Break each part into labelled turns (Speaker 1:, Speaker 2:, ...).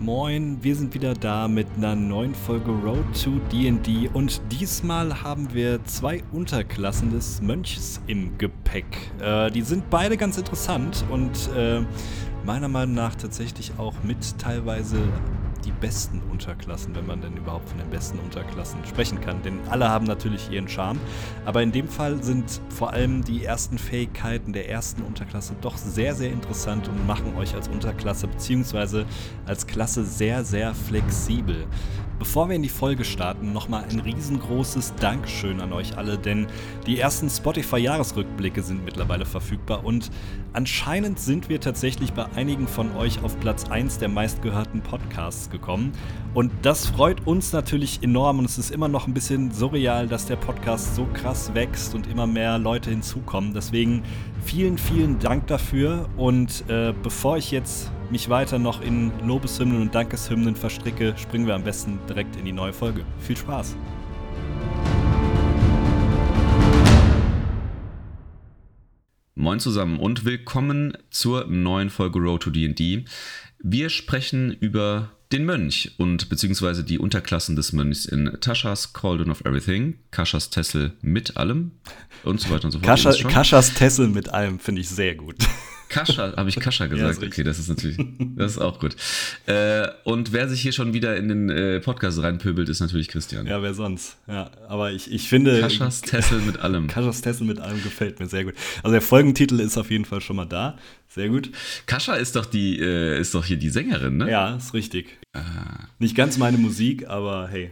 Speaker 1: Moin, wir sind wieder da mit einer neuen Folge Road to DD und diesmal haben wir zwei Unterklassen des Mönchs im Gepäck. Äh, die sind beide ganz interessant und äh, meiner Meinung nach tatsächlich auch mit teilweise die besten Unterklassen, wenn man denn überhaupt von den besten Unterklassen sprechen kann. Denn alle haben natürlich ihren Charme. Aber in dem Fall sind vor allem die ersten Fähigkeiten der ersten Unterklasse doch sehr, sehr interessant und machen euch als Unterklasse bzw. als Klasse sehr, sehr flexibel. Bevor wir in die Folge starten, nochmal ein riesengroßes Dankeschön an euch alle, denn die ersten Spotify-Jahresrückblicke sind mittlerweile verfügbar und anscheinend sind wir tatsächlich bei einigen von euch auf Platz 1 der meistgehörten Podcasts gekommen. Und das freut uns natürlich enorm und es ist immer noch ein bisschen surreal, dass der Podcast so krass wächst und immer mehr Leute hinzukommen. Deswegen vielen, vielen Dank dafür und äh, bevor ich jetzt mich weiter noch in Lobeshymnen und Dankeshymnen verstricke, springen wir am besten direkt in die neue Folge. Viel Spaß!
Speaker 2: Moin zusammen und willkommen zur neuen Folge Road to D&D. Wir sprechen über den Mönch und beziehungsweise die Unterklassen des Mönchs in Taschas Cauldron of Everything, Kaschas Tessel mit allem und so weiter und so fort.
Speaker 1: Kascha, Kaschas Tessel mit allem finde ich sehr gut.
Speaker 2: Kascha, habe ich Kascha gesagt? Ja, okay, das ist natürlich, das ist auch gut. Äh, und wer sich hier schon wieder in den äh, Podcast reinpöbelt, ist natürlich Christian.
Speaker 1: Ja, wer sonst? Ja, aber ich, ich finde.
Speaker 2: Kaschas Tessel mit allem.
Speaker 1: Kaschas Tessel mit allem gefällt mir sehr gut. Also der Folgentitel ist auf jeden Fall schon mal da. Sehr gut.
Speaker 2: Kascha ist doch die, äh, ist doch hier die Sängerin, ne?
Speaker 1: Ja, ist richtig. Ah. Nicht ganz meine Musik, aber hey.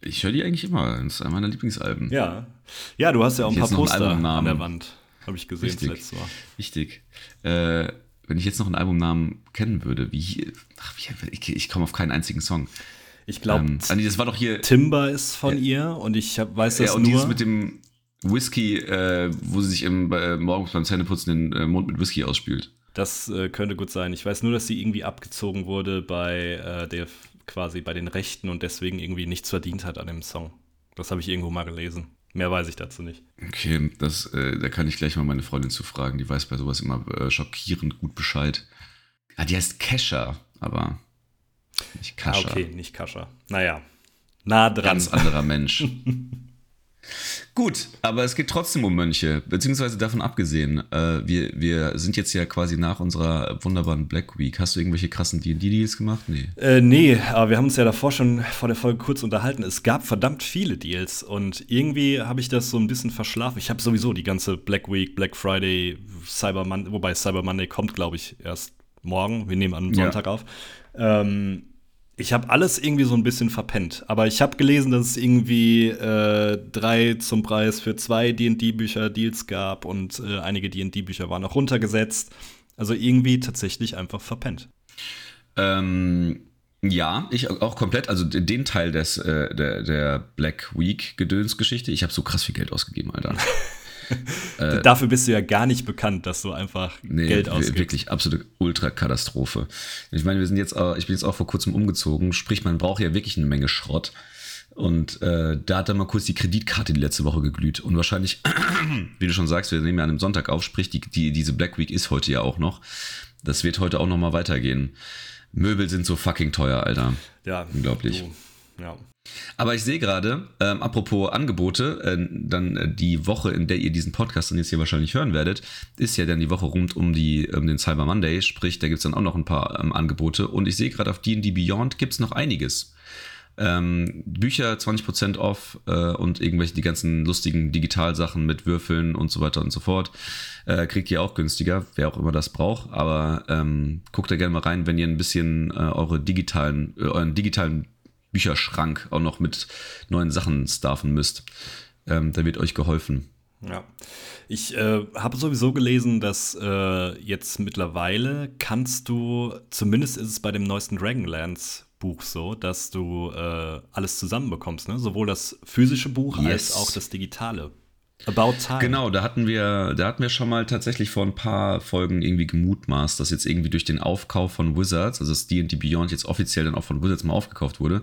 Speaker 2: Ich höre die eigentlich immer. Das ist einer meiner Lieblingsalben.
Speaker 1: Ja. Ja, du hast ja auch ein paar Poster an der Wand. Habe ich gesehen Richtig. letztes Mal.
Speaker 2: Richtig. Äh, wenn ich jetzt noch einen Albumnamen kennen würde, wie, ach, wie ich, ich komme auf keinen einzigen Song.
Speaker 1: Ich glaube, ähm,
Speaker 2: das war doch hier.
Speaker 1: Timber ist von äh, ihr und ich hab, weiß das ja, und nur. Dieses
Speaker 2: mit dem Whisky, äh, wo sie sich im, äh, morgens beim Zähneputzen den äh, Mund mit Whisky ausspült.
Speaker 1: Das äh, könnte gut sein. Ich weiß nur, dass sie irgendwie abgezogen wurde bei äh, der quasi bei den Rechten und deswegen irgendwie nichts verdient hat an dem Song. Das habe ich irgendwo mal gelesen. Mehr weiß ich dazu nicht.
Speaker 2: Okay, das, äh, da kann ich gleich mal meine Freundin zu fragen. Die weiß bei sowas immer äh, schockierend gut Bescheid. Ah, die heißt Kesha, aber
Speaker 1: nicht Kascha. Ah, okay, nicht Kascha. Naja, nah dran.
Speaker 2: Ganz anderer Mensch. Gut, aber es geht trotzdem um Mönche, beziehungsweise davon abgesehen. Äh, wir, wir sind jetzt ja quasi nach unserer wunderbaren Black Week. Hast du irgendwelche krassen D&D-Deals gemacht?
Speaker 1: Nee. Äh, nee, aber wir haben uns ja davor schon vor der Folge kurz unterhalten. Es gab verdammt viele Deals und irgendwie habe ich das so ein bisschen verschlafen. Ich habe sowieso die ganze Black Week, Black Friday, Cyber Monday, wobei Cyber Monday kommt, glaube ich, erst morgen. Wir nehmen an Sonntag ja. auf. Ähm, ich habe alles irgendwie so ein bisschen verpennt. Aber ich habe gelesen, dass es irgendwie äh, drei zum Preis für zwei DD-Bücher Deals gab und äh, einige DD-Bücher waren auch runtergesetzt. Also irgendwie tatsächlich einfach verpennt.
Speaker 2: Ähm, ja, ich auch komplett. Also den Teil des, äh, der, der Black Week-Gedönsgeschichte. Ich habe so krass viel Geld ausgegeben, Alter.
Speaker 1: äh, Dafür bist du ja gar nicht bekannt, dass du einfach nee, Geld ausgibst.
Speaker 2: Wirklich absolute Ultrakatastrophe. Ich meine, wir sind jetzt, ich bin jetzt auch vor kurzem umgezogen, sprich, man braucht ja wirklich eine Menge Schrott. Und äh, da hat dann mal kurz die Kreditkarte die letzte Woche geglüht. Und wahrscheinlich, wie du schon sagst, wir nehmen ja an einem Sonntag auf, sprich, die, die, diese Black Week ist heute ja auch noch. Das wird heute auch noch mal weitergehen. Möbel sind so fucking teuer, Alter.
Speaker 1: Ja.
Speaker 2: Unglaublich.
Speaker 1: Du, ja.
Speaker 2: Aber ich sehe gerade, ähm, apropos Angebote, äh, dann äh, die Woche, in der ihr diesen Podcast dann jetzt hier wahrscheinlich hören werdet, ist ja dann die Woche rund um, die, um den Cyber Monday, sprich, da gibt es dann auch noch ein paar ähm, Angebote. Und ich sehe gerade auf D&D Beyond gibt es noch einiges. Ähm, Bücher 20% off äh, und irgendwelche die ganzen lustigen Digitalsachen mit Würfeln und so weiter und so fort. Äh, kriegt ihr auch günstiger, wer auch immer das braucht. Aber ähm, guckt da gerne mal rein, wenn ihr ein bisschen äh, eure digitalen, äh, euren digitalen Bücherschrank auch noch mit neuen Sachen staffen müsst. Ähm, da wird euch geholfen.
Speaker 1: Ja, ich äh, habe sowieso gelesen, dass äh, jetzt mittlerweile kannst du, zumindest ist es bei dem neuesten Dragonlance Buch so, dass du äh, alles zusammenbekommst, ne? sowohl das physische Buch yes. als auch das digitale. About Time.
Speaker 2: Genau, da hatten wir, da hatten wir schon mal tatsächlich vor ein paar Folgen irgendwie gemutmaßt, dass jetzt irgendwie durch den Aufkauf von Wizards, also das D&D Beyond jetzt offiziell dann auch von Wizards mal aufgekauft wurde,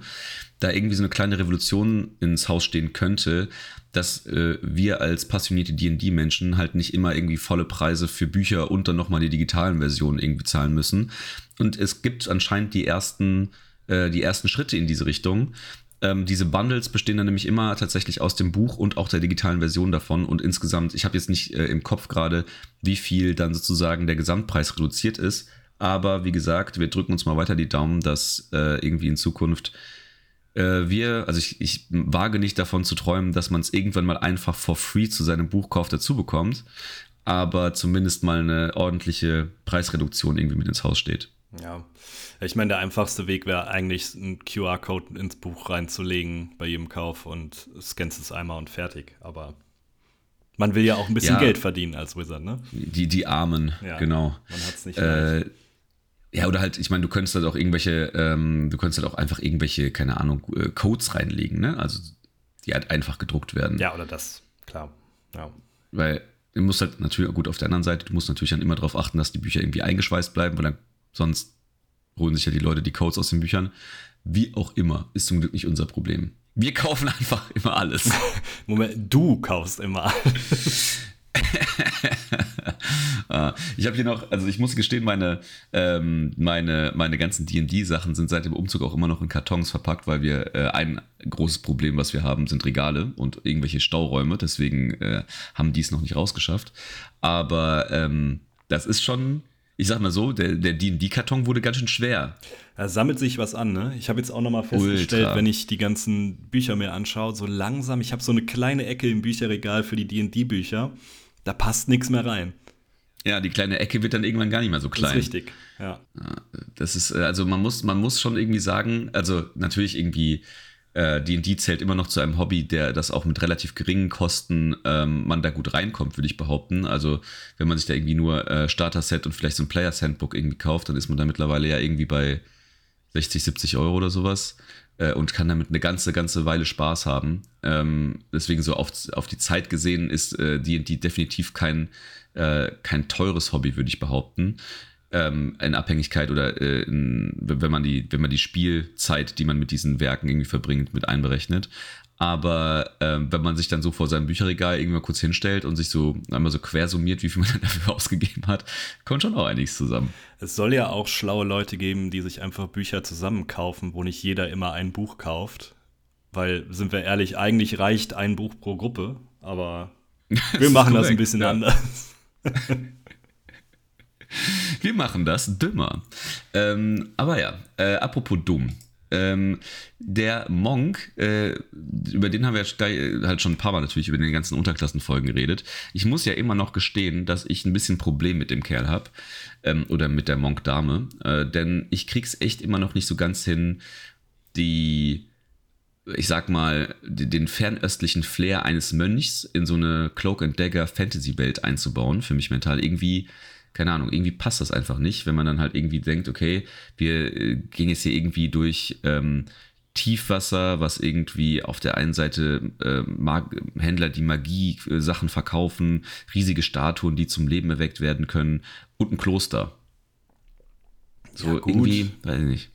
Speaker 2: da irgendwie so eine kleine Revolution ins Haus stehen könnte, dass äh, wir als passionierte D&D-Menschen halt nicht immer irgendwie volle Preise für Bücher und dann nochmal die digitalen Versionen irgendwie zahlen müssen. Und es gibt anscheinend die ersten, äh, die ersten Schritte in diese Richtung. Ähm, diese Bundles bestehen dann nämlich immer tatsächlich aus dem Buch und auch der digitalen Version davon. Und insgesamt, ich habe jetzt nicht äh, im Kopf gerade, wie viel dann sozusagen der Gesamtpreis reduziert ist. Aber wie gesagt, wir drücken uns mal weiter die Daumen, dass äh, irgendwie in Zukunft äh, wir, also ich, ich wage nicht davon zu träumen, dass man es irgendwann mal einfach for free zu seinem Buchkauf dazu bekommt, aber zumindest mal eine ordentliche Preisreduktion irgendwie mit ins Haus steht.
Speaker 1: Ja, ich meine, der einfachste Weg wäre eigentlich, einen QR-Code ins Buch reinzulegen bei jedem Kauf und scannst es einmal und fertig. Aber man will ja auch ein bisschen ja, Geld verdienen als Wizard, ne?
Speaker 2: Die, die Armen, ja, genau. Man hat es nicht äh, ja, oder halt, ich meine, du könntest halt auch irgendwelche, ähm, du könntest halt auch einfach irgendwelche, keine Ahnung, äh, Codes reinlegen, ne? Also die halt einfach gedruckt werden.
Speaker 1: Ja, oder das, klar. Ja.
Speaker 2: Weil du musst halt natürlich, gut, auf der anderen Seite, du musst natürlich dann immer darauf achten, dass die Bücher irgendwie eingeschweißt bleiben, weil dann sonst holen sich ja die Leute die Codes aus den Büchern. Wie auch immer, ist zum Glück nicht unser Problem. Wir kaufen einfach immer alles.
Speaker 1: Moment, du kaufst immer alles.
Speaker 2: Ah, ich habe hier noch, also ich muss gestehen, meine, ähm, meine, meine ganzen DD-Sachen sind seit dem Umzug auch immer noch in Kartons verpackt, weil wir äh, ein großes Problem, was wir haben, sind Regale und irgendwelche Stauräume. Deswegen äh, haben die es noch nicht rausgeschafft. Aber ähm, das ist schon ich sag mal so, der, der D&D-Karton wurde ganz schön schwer.
Speaker 1: Da sammelt sich was an, ne? Ich habe jetzt auch noch mal festgestellt, Ultra. wenn ich die ganzen Bücher mir anschaue, so langsam, ich habe so eine kleine Ecke im Bücherregal für die D&D-Bücher, da passt nichts mehr rein.
Speaker 2: Ja, die kleine Ecke wird dann irgendwann gar nicht mehr so klein.
Speaker 1: Das ist richtig, ja.
Speaker 2: Das ist, äh, also man muss, man muss schon irgendwie sagen, also natürlich irgendwie D&D äh, zählt immer noch zu einem Hobby, der das auch mit relativ geringen Kosten ähm, man da gut reinkommt, würde ich behaupten. Also wenn man sich da irgendwie nur äh, Starter-Set und vielleicht so ein Players-Handbook irgendwie kauft, dann ist man da mittlerweile ja irgendwie bei 60, 70 Euro oder sowas äh, und kann damit eine ganze, ganze Weile Spaß haben. Ähm, deswegen so auf, auf die Zeit gesehen ist D&D äh, definitiv kein, äh, kein teures Hobby, würde ich behaupten ähm, in Abhängigkeit oder äh, in, wenn, man die, wenn man die Spielzeit, die man mit diesen Werken irgendwie verbringt, mit einberechnet. Aber ähm, wenn man sich dann so vor seinem Bücherregal irgendwann kurz hinstellt und sich so einmal so quersummiert, wie viel man dafür ausgegeben hat, kommt schon auch einiges zusammen.
Speaker 1: Es soll ja auch schlaue Leute geben, die sich einfach Bücher zusammenkaufen, wo nicht jeder immer ein Buch kauft. Weil, sind wir ehrlich, eigentlich reicht ein Buch pro Gruppe, aber wir machen das ein bisschen ja. anders.
Speaker 2: Wir machen das dümmer. Ähm, aber ja, äh, apropos dumm. Ähm, der Monk, äh, über den haben wir halt schon ein paar Mal natürlich über den ganzen Unterklassenfolgen geredet. Ich muss ja immer noch gestehen, dass ich ein bisschen Problem mit dem Kerl habe. Ähm, oder mit der Monk-Dame. Äh, denn ich krieg's echt immer noch nicht so ganz hin, die ich sag mal, den fernöstlichen Flair eines Mönchs in so eine Cloak and Dagger Fantasy Welt einzubauen, für mich mental. Irgendwie keine Ahnung, irgendwie passt das einfach nicht, wenn man dann halt irgendwie denkt, okay, wir äh, gehen jetzt hier irgendwie durch ähm, Tiefwasser, was irgendwie auf der einen Seite äh, Händler, die Magie-Sachen äh, verkaufen, riesige Statuen, die zum Leben erweckt werden können und ein Kloster. So ja, irgendwie, weiß ich nicht.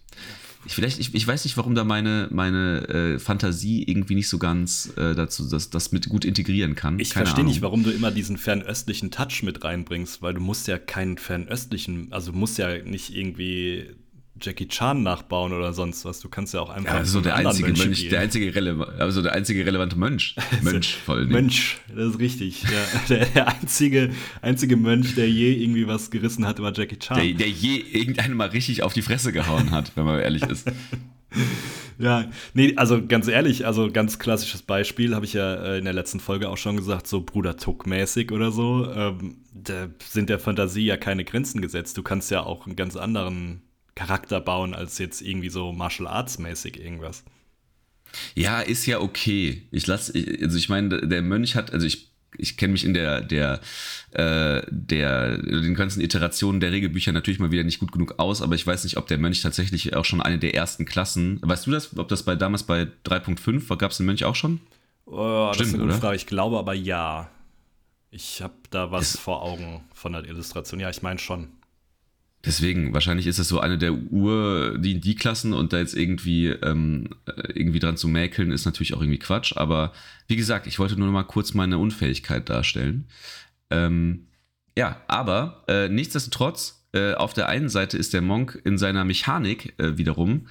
Speaker 2: Ich, vielleicht, ich, ich weiß nicht, warum da meine, meine äh, Fantasie irgendwie nicht so ganz äh, dazu, dass das mit gut integrieren kann.
Speaker 1: Ich verstehe nicht, warum du immer diesen fernöstlichen Touch mit reinbringst, weil du musst ja keinen fernöstlichen, also musst ja nicht irgendwie Jackie Chan nachbauen oder sonst was. Du kannst ja auch einfach. Ja,
Speaker 2: so der einzige Mönch, Mönch der einzige, also der einzige relevante Mönch. Mönch voll.
Speaker 1: Ne? Mönch, das ist richtig. Ja, der, der, einzige, einzige Mönch, der je irgendwie was gerissen hat, war Jackie Chan.
Speaker 2: Der, der je irgendeinen mal richtig auf die Fresse gehauen hat, wenn man ehrlich ist.
Speaker 1: Ja, nee, also ganz ehrlich, also ganz klassisches Beispiel, habe ich ja äh, in der letzten Folge auch schon gesagt, so Bruder Tuck-mäßig oder so. Ähm, da sind der Fantasie ja keine Grenzen gesetzt. Du kannst ja auch einen ganz anderen Charakter bauen, als jetzt irgendwie so Martial Arts mäßig irgendwas.
Speaker 2: Ja, ist ja okay. Ich lasse, also ich meine, der Mönch hat, also ich, ich kenne mich in der, der, äh, der, den ganzen Iterationen der Regelbücher natürlich mal wieder nicht gut genug aus, aber ich weiß nicht, ob der Mönch tatsächlich auch schon eine der ersten Klassen, weißt du das, ob das bei damals bei 3.5 gab es den Mönch auch schon?
Speaker 1: Oh, Stimmt, das ist eine gute Frage. Ich glaube aber ja. Ich habe da was das vor Augen von der Illustration. Ja, ich meine schon.
Speaker 2: Deswegen, wahrscheinlich ist es so eine der Ur-D&D-Klassen und da jetzt irgendwie, ähm, irgendwie dran zu mäkeln, ist natürlich auch irgendwie Quatsch. Aber wie gesagt, ich wollte nur noch mal kurz meine Unfähigkeit darstellen. Ähm, ja, aber äh, nichtsdestotrotz, äh, auf der einen Seite ist der Monk in seiner Mechanik äh, wiederum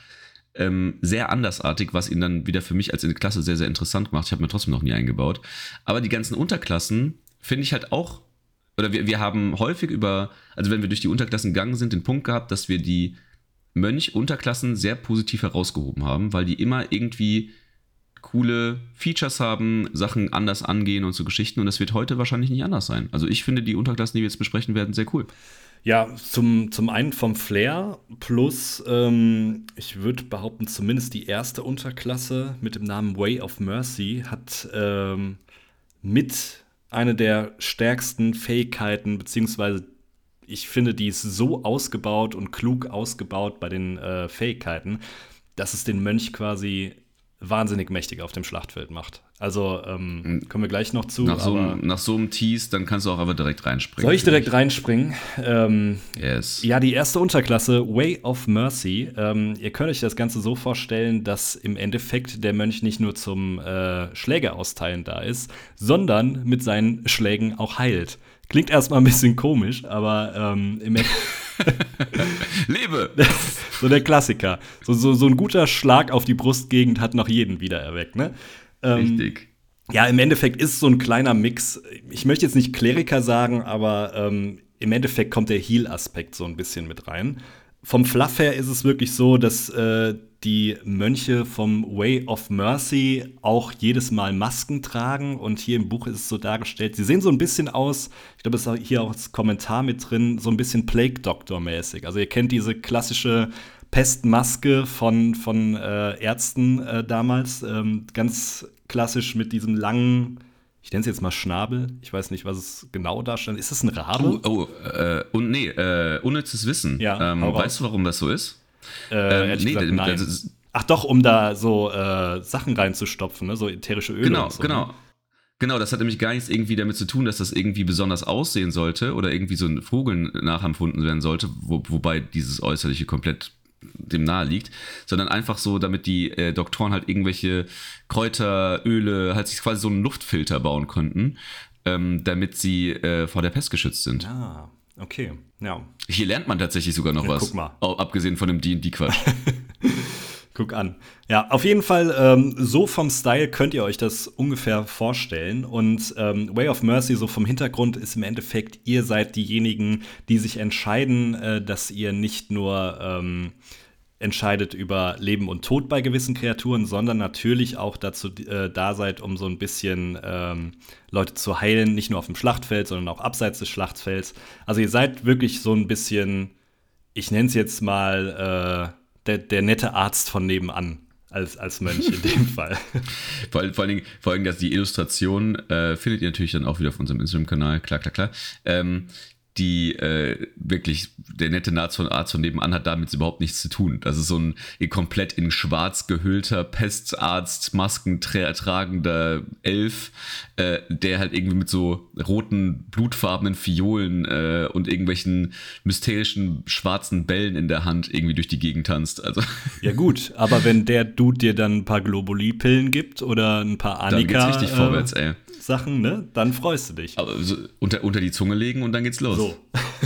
Speaker 2: ähm, sehr andersartig, was ihn dann wieder für mich als Klasse sehr, sehr interessant macht. Ich habe mir trotzdem noch nie eingebaut. Aber die ganzen Unterklassen finde ich halt auch oder wir, wir haben häufig über, also wenn wir durch die Unterklassen gegangen sind, den Punkt gehabt, dass wir die Mönch-Unterklassen sehr positiv herausgehoben haben, weil die immer irgendwie coole Features haben, Sachen anders angehen und so Geschichten. Und das wird heute wahrscheinlich nicht anders sein. Also ich finde die Unterklassen, die wir jetzt besprechen werden, sehr cool.
Speaker 1: Ja, zum, zum einen vom Flair plus, ähm, ich würde behaupten, zumindest die erste Unterklasse mit dem Namen Way of Mercy hat ähm, mit eine der stärksten Fähigkeiten, beziehungsweise ich finde, die ist so ausgebaut und klug ausgebaut bei den äh, Fähigkeiten, dass es den Mönch quasi wahnsinnig mächtig auf dem Schlachtfeld macht. Also ähm, hm. kommen wir gleich noch zu.
Speaker 2: Nach so, einem, nach so einem Tease, dann kannst du auch aber direkt reinspringen.
Speaker 1: Soll ich direkt reinspringen? Ähm,
Speaker 2: yes.
Speaker 1: Ja, die erste Unterklasse, Way of Mercy. Ähm, ihr könnt euch das Ganze so vorstellen, dass im Endeffekt der Mönch nicht nur zum äh, Schläge austeilen da ist, sondern mit seinen Schlägen auch heilt. Klingt erstmal ein bisschen komisch, aber ähm, im
Speaker 2: Lebe!
Speaker 1: so der Klassiker. So, so, so ein guter Schlag auf die Brustgegend hat noch jeden wieder erweckt, ne?
Speaker 2: Ähm, Richtig.
Speaker 1: Ja, im Endeffekt ist so ein kleiner Mix. Ich möchte jetzt nicht Kleriker sagen, aber ähm, im Endeffekt kommt der Heal-Aspekt so ein bisschen mit rein. Vom Fluff her ist es wirklich so, dass äh, die Mönche vom Way of Mercy auch jedes Mal Masken tragen. Und hier im Buch ist es so dargestellt, sie sehen so ein bisschen aus, ich glaube, es ist hier auch als Kommentar mit drin, so ein bisschen Plague Doctor-mäßig. Also ihr kennt diese klassische Pestmaske von, von äh, Ärzten äh, damals. Ähm, ganz klassisch mit diesem langen, ich nenne es jetzt mal Schnabel. Ich weiß nicht, was es genau darstellt. Ist das ein Rabe?
Speaker 2: Oh, oh äh, und nee, äh, unnützes Wissen.
Speaker 1: Ja,
Speaker 2: ähm, weißt du, warum das so ist?
Speaker 1: Äh, ähm, nee, gesagt, nein. Ist, Ach doch, um da so äh, Sachen reinzustopfen, ne? so ätherische Öle.
Speaker 2: Genau,
Speaker 1: so,
Speaker 2: genau. Ne? Genau, das hat nämlich gar nichts irgendwie damit zu tun, dass das irgendwie besonders aussehen sollte oder irgendwie so ein Vogel nachempfunden werden sollte, wo, wobei dieses Äußerliche komplett dem nahe liegt, sondern einfach so, damit die äh, Doktoren halt irgendwelche Kräuter, Öle, halt sich quasi so einen Luftfilter bauen konnten, ähm, damit sie äh, vor der Pest geschützt sind.
Speaker 1: Ah, okay, ja.
Speaker 2: Hier lernt man tatsächlich sogar noch ja, was.
Speaker 1: Guck mal.
Speaker 2: Auch, abgesehen von dem D&D-Quatsch.
Speaker 1: Guck an. Ja, auf jeden Fall, ähm, so vom Style könnt ihr euch das ungefähr vorstellen. Und ähm, Way of Mercy, so vom Hintergrund, ist im Endeffekt, ihr seid diejenigen, die sich entscheiden, äh, dass ihr nicht nur ähm, entscheidet über Leben und Tod bei gewissen Kreaturen, sondern natürlich auch dazu äh, da seid, um so ein bisschen ähm, Leute zu heilen, nicht nur auf dem Schlachtfeld, sondern auch abseits des Schlachtfelds. Also ihr seid wirklich so ein bisschen, ich nenne es jetzt mal, äh, der, der nette Arzt von nebenan als, als Mönch in dem Fall.
Speaker 2: vor, vor, allen Dingen, vor allem, dass die Illustration äh, findet ihr natürlich dann auch wieder auf unserem Instagram-Kanal, klar, klar, klar. Ähm, die äh, wirklich der nette Arzt von Arzt von nebenan hat damit überhaupt nichts zu tun. Das ist so ein komplett in schwarz gehüllter Pestarzt, Masken tragender Elf, äh, der halt irgendwie mit so roten, blutfarbenen Fiolen äh, und irgendwelchen mysterischen schwarzen Bällen in der Hand irgendwie durch die Gegend tanzt. Also
Speaker 1: ja gut, aber wenn der Dude dir dann ein paar Globuli-Pillen gibt oder ein paar Annika,
Speaker 2: dann geht's richtig vorwärts, ey.
Speaker 1: Sachen, ne? Dann freust du dich.
Speaker 2: Aber so unter, unter die Zunge legen und dann geht's los.
Speaker 1: So.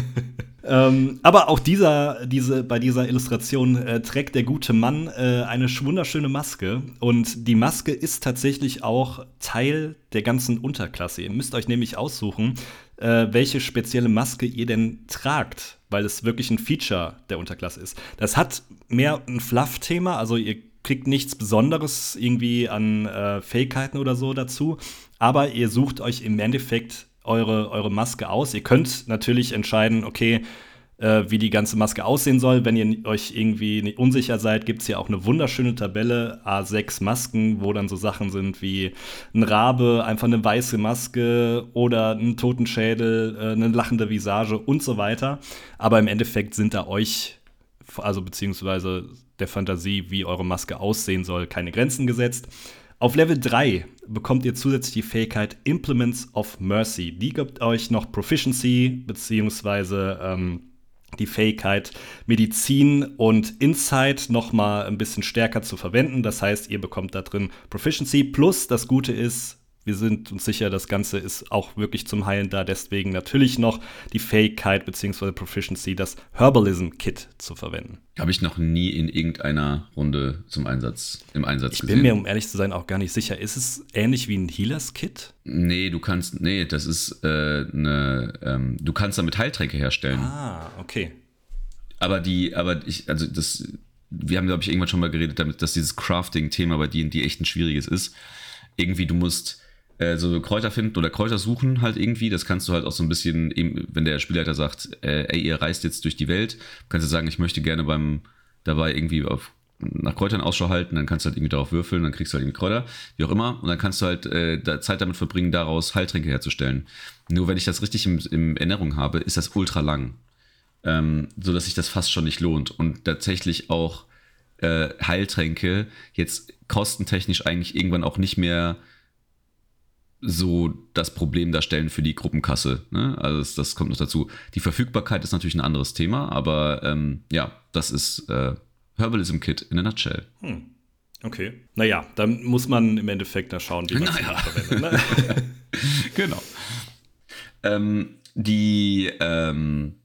Speaker 1: ähm, aber auch dieser, diese, bei dieser Illustration äh, trägt der gute Mann äh, eine wunderschöne Maske. Und die Maske ist tatsächlich auch Teil der ganzen Unterklasse. Ihr müsst euch nämlich aussuchen, äh, welche spezielle Maske ihr denn tragt, weil es wirklich ein Feature der Unterklasse ist. Das hat mehr ein Fluff-Thema, also ihr kriegt nichts Besonderes irgendwie an äh, Fähigkeiten oder so dazu, aber ihr sucht euch im Endeffekt eure, eure Maske aus. Ihr könnt natürlich entscheiden, okay, äh, wie die ganze Maske aussehen soll. Wenn ihr euch irgendwie unsicher seid, gibt es hier auch eine wunderschöne Tabelle, A6 Masken, wo dann so Sachen sind wie ein Rabe, einfach eine weiße Maske oder ein Totenschädel, äh, eine lachende Visage und so weiter. Aber im Endeffekt sind da euch, also beziehungsweise der Fantasie, wie eure Maske aussehen soll, keine Grenzen gesetzt. Auf Level 3 bekommt ihr zusätzlich die Fähigkeit Implements of Mercy. Die gibt euch noch Proficiency beziehungsweise ähm, die Fähigkeit, Medizin und Insight noch mal ein bisschen stärker zu verwenden. Das heißt, ihr bekommt da drin Proficiency. Plus, das Gute ist, wir sind uns sicher, das Ganze ist auch wirklich zum Heilen da. Deswegen natürlich noch die Fähigkeit bzw. Proficiency, das Herbalism-Kit zu verwenden.
Speaker 2: Habe ich noch nie in irgendeiner Runde zum Einsatz, im Einsatz
Speaker 1: ich
Speaker 2: gesehen.
Speaker 1: Ich bin mir, um ehrlich zu sein, auch gar nicht sicher. Ist es ähnlich wie ein Healers-Kit?
Speaker 2: Nee, du kannst, nee, das ist äh, eine, ähm, du kannst damit Heiltränke herstellen.
Speaker 1: Ah, okay.
Speaker 2: Aber die, aber ich, also das, wir haben, glaube ich, irgendwann schon mal geredet damit, dass dieses Crafting-Thema bei D&D echt ein schwieriges ist. Irgendwie, du musst äh, so Kräuter finden oder Kräuter suchen halt irgendwie. Das kannst du halt auch so ein bisschen, wenn der Spielleiter sagt, äh, ey, ihr reist jetzt durch die Welt, kannst du sagen, ich möchte gerne beim dabei irgendwie auf, nach Kräutern Ausschau halten, dann kannst du halt irgendwie darauf würfeln, dann kriegst du halt irgendwie Kräuter, wie auch immer, und dann kannst du halt äh, Zeit damit verbringen, daraus Heiltränke herzustellen. Nur wenn ich das richtig im, in Erinnerung habe, ist das ultra lang. Ähm, so dass sich das fast schon nicht lohnt. Und tatsächlich auch äh, Heiltränke jetzt kostentechnisch eigentlich irgendwann auch nicht mehr so das Problem darstellen für die Gruppenkasse. Ne? Also das, das, kommt noch dazu. Die Verfügbarkeit ist natürlich ein anderes Thema, aber ähm, ja, das ist äh, Herbalism Kit in a nutshell. Hm.
Speaker 1: Okay. Naja, dann muss man im Endeffekt da schauen, wie man es naja. verwendet.
Speaker 2: Ne? genau. Ähm, die, ähm,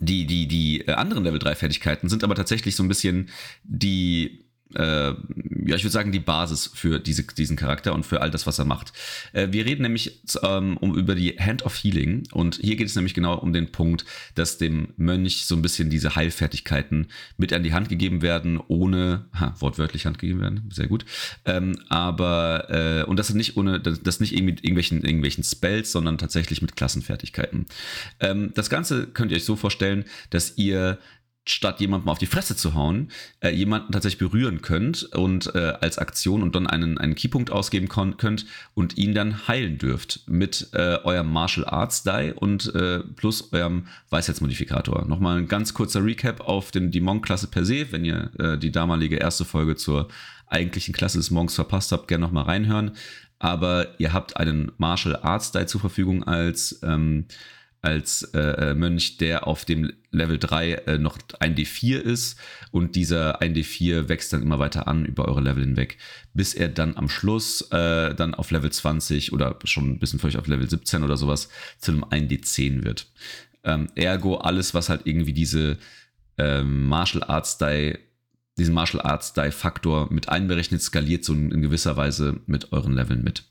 Speaker 2: die, die, die äh, anderen Level 3 Fertigkeiten sind aber tatsächlich so ein bisschen die ja, ich würde sagen, die Basis für diese, diesen Charakter und für all das, was er macht. Äh, wir reden nämlich ähm, um, über die Hand of Healing und hier geht es nämlich genau um den Punkt, dass dem Mönch so ein bisschen diese Heilfertigkeiten mit an die Hand gegeben werden, ohne, ha, wortwörtlich Hand gegeben werden, sehr gut, ähm, aber, äh, und das nicht ohne, das, das nicht irgendwie mit irgendwelchen, irgendwelchen Spells, sondern tatsächlich mit Klassenfertigkeiten. Ähm, das Ganze könnt ihr euch so vorstellen, dass ihr statt jemandem auf die Fresse zu hauen, äh, jemanden tatsächlich berühren könnt und äh, als Aktion und dann einen, einen Keypunkt ausgeben könnt und ihn dann heilen dürft mit äh, eurem Martial Arts Die und äh, plus eurem Weisheitsmodifikator. Nochmal ein ganz kurzer Recap auf den, die Monk-Klasse per se, wenn ihr äh, die damalige erste Folge zur eigentlichen Klasse des Monks verpasst habt, gerne nochmal reinhören. Aber ihr habt einen Martial Arts Die zur Verfügung als ähm, als äh, äh, Mönch, der auf dem Level 3 äh, noch ein D4 ist und dieser 1D4 wächst dann immer weiter an über eure Level hinweg, bis er dann am Schluss äh, dann auf Level 20 oder schon ein bisschen vielleicht auf Level 17 oder sowas zu einem 1D10 wird. Ähm, ergo alles, was halt irgendwie diese ähm, Martial Arts Die diesen Martial Arts Die Faktor mit einberechnet, skaliert so in gewisser Weise mit euren Leveln mit.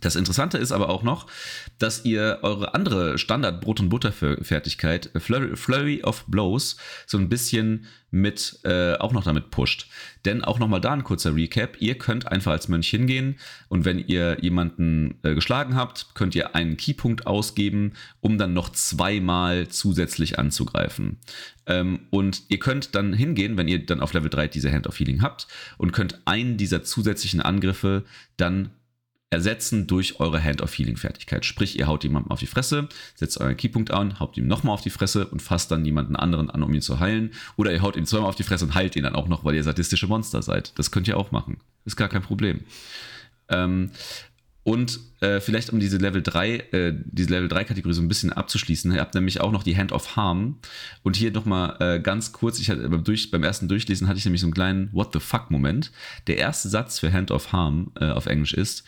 Speaker 2: Das Interessante ist aber auch noch, dass ihr eure andere Standard-Brot- und Butter-Fertigkeit, äh, Flurry, Flurry, of Blows, so ein bisschen mit äh, auch noch damit pusht. Denn auch nochmal da ein kurzer Recap. Ihr könnt einfach als Mönch hingehen und wenn ihr jemanden äh, geschlagen habt, könnt ihr einen Keypunkt ausgeben, um dann noch zweimal zusätzlich anzugreifen. Ähm, und ihr könnt dann hingehen, wenn ihr dann auf Level 3 diese Hand of Healing habt und könnt einen dieser zusätzlichen Angriffe dann ersetzen durch eure Hand of Healing Fertigkeit. Sprich, ihr haut jemanden auf die Fresse, setzt euren Keypunkt an, haut ihm nochmal auf die Fresse und fasst dann jemanden anderen an, um ihn zu heilen. Oder ihr haut ihn zweimal auf die Fresse und heilt ihn dann auch noch, weil ihr sadistische Monster seid. Das könnt ihr auch machen. Ist gar kein Problem. Ähm, und äh, vielleicht um diese Level 3, äh, diese Level 3 Kategorie so ein bisschen abzuschließen, ihr habt nämlich auch noch die Hand of Harm. Und hier nochmal äh, ganz kurz, ich hatte beim, durch, beim ersten Durchlesen hatte ich nämlich so einen kleinen What the fuck Moment. Der erste Satz für Hand of Harm äh, auf Englisch ist,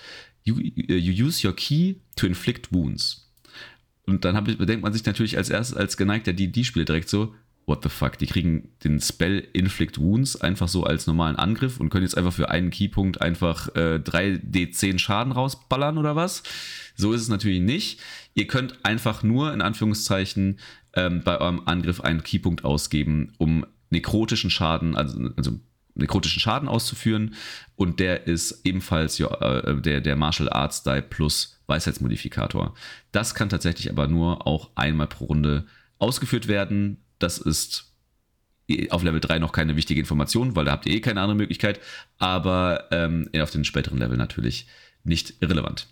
Speaker 2: you, uh, you use your key to inflict wounds. Und dann hab, bedenkt man sich natürlich als erstes, als geneigter D&D-Spieler direkt so, what the fuck, die kriegen den Spell Inflict Wounds einfach so als normalen Angriff und können jetzt einfach für einen Keypunkt einfach äh, 3d10 Schaden rausballern oder was? So ist es natürlich nicht. Ihr könnt einfach nur in Anführungszeichen ähm, bei eurem Angriff einen Keypunkt ausgeben, um nekrotischen Schaden, also, also nekrotischen Schaden auszuführen. Und der ist ebenfalls äh, der, der Martial Arts Die plus Weisheitsmodifikator. Das kann tatsächlich aber nur auch einmal pro Runde ausgeführt werden. Das ist auf Level 3 noch keine wichtige Information, weil da habt ihr eh keine andere Möglichkeit. Aber ähm, auf den späteren Level natürlich nicht irrelevant.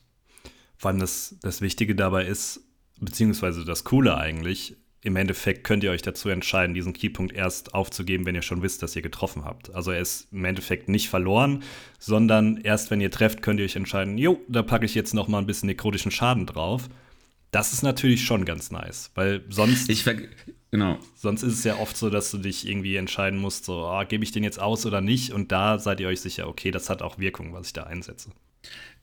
Speaker 1: Vor allem das, das Wichtige dabei ist, beziehungsweise das Coole eigentlich, im Endeffekt könnt ihr euch dazu entscheiden, diesen Keypunkt erst aufzugeben, wenn ihr schon wisst, dass ihr getroffen habt. Also er ist im Endeffekt nicht verloren, sondern erst wenn ihr trefft, könnt ihr euch entscheiden, jo, da packe ich jetzt noch mal ein bisschen nekrotischen Schaden drauf. Das ist natürlich schon ganz nice, weil sonst.
Speaker 2: Ich genau.
Speaker 1: Sonst ist es ja oft so, dass du dich irgendwie entscheiden musst, so, oh, gebe ich den jetzt aus oder nicht? Und da seid ihr euch sicher, okay, das hat auch Wirkung, was ich da einsetze.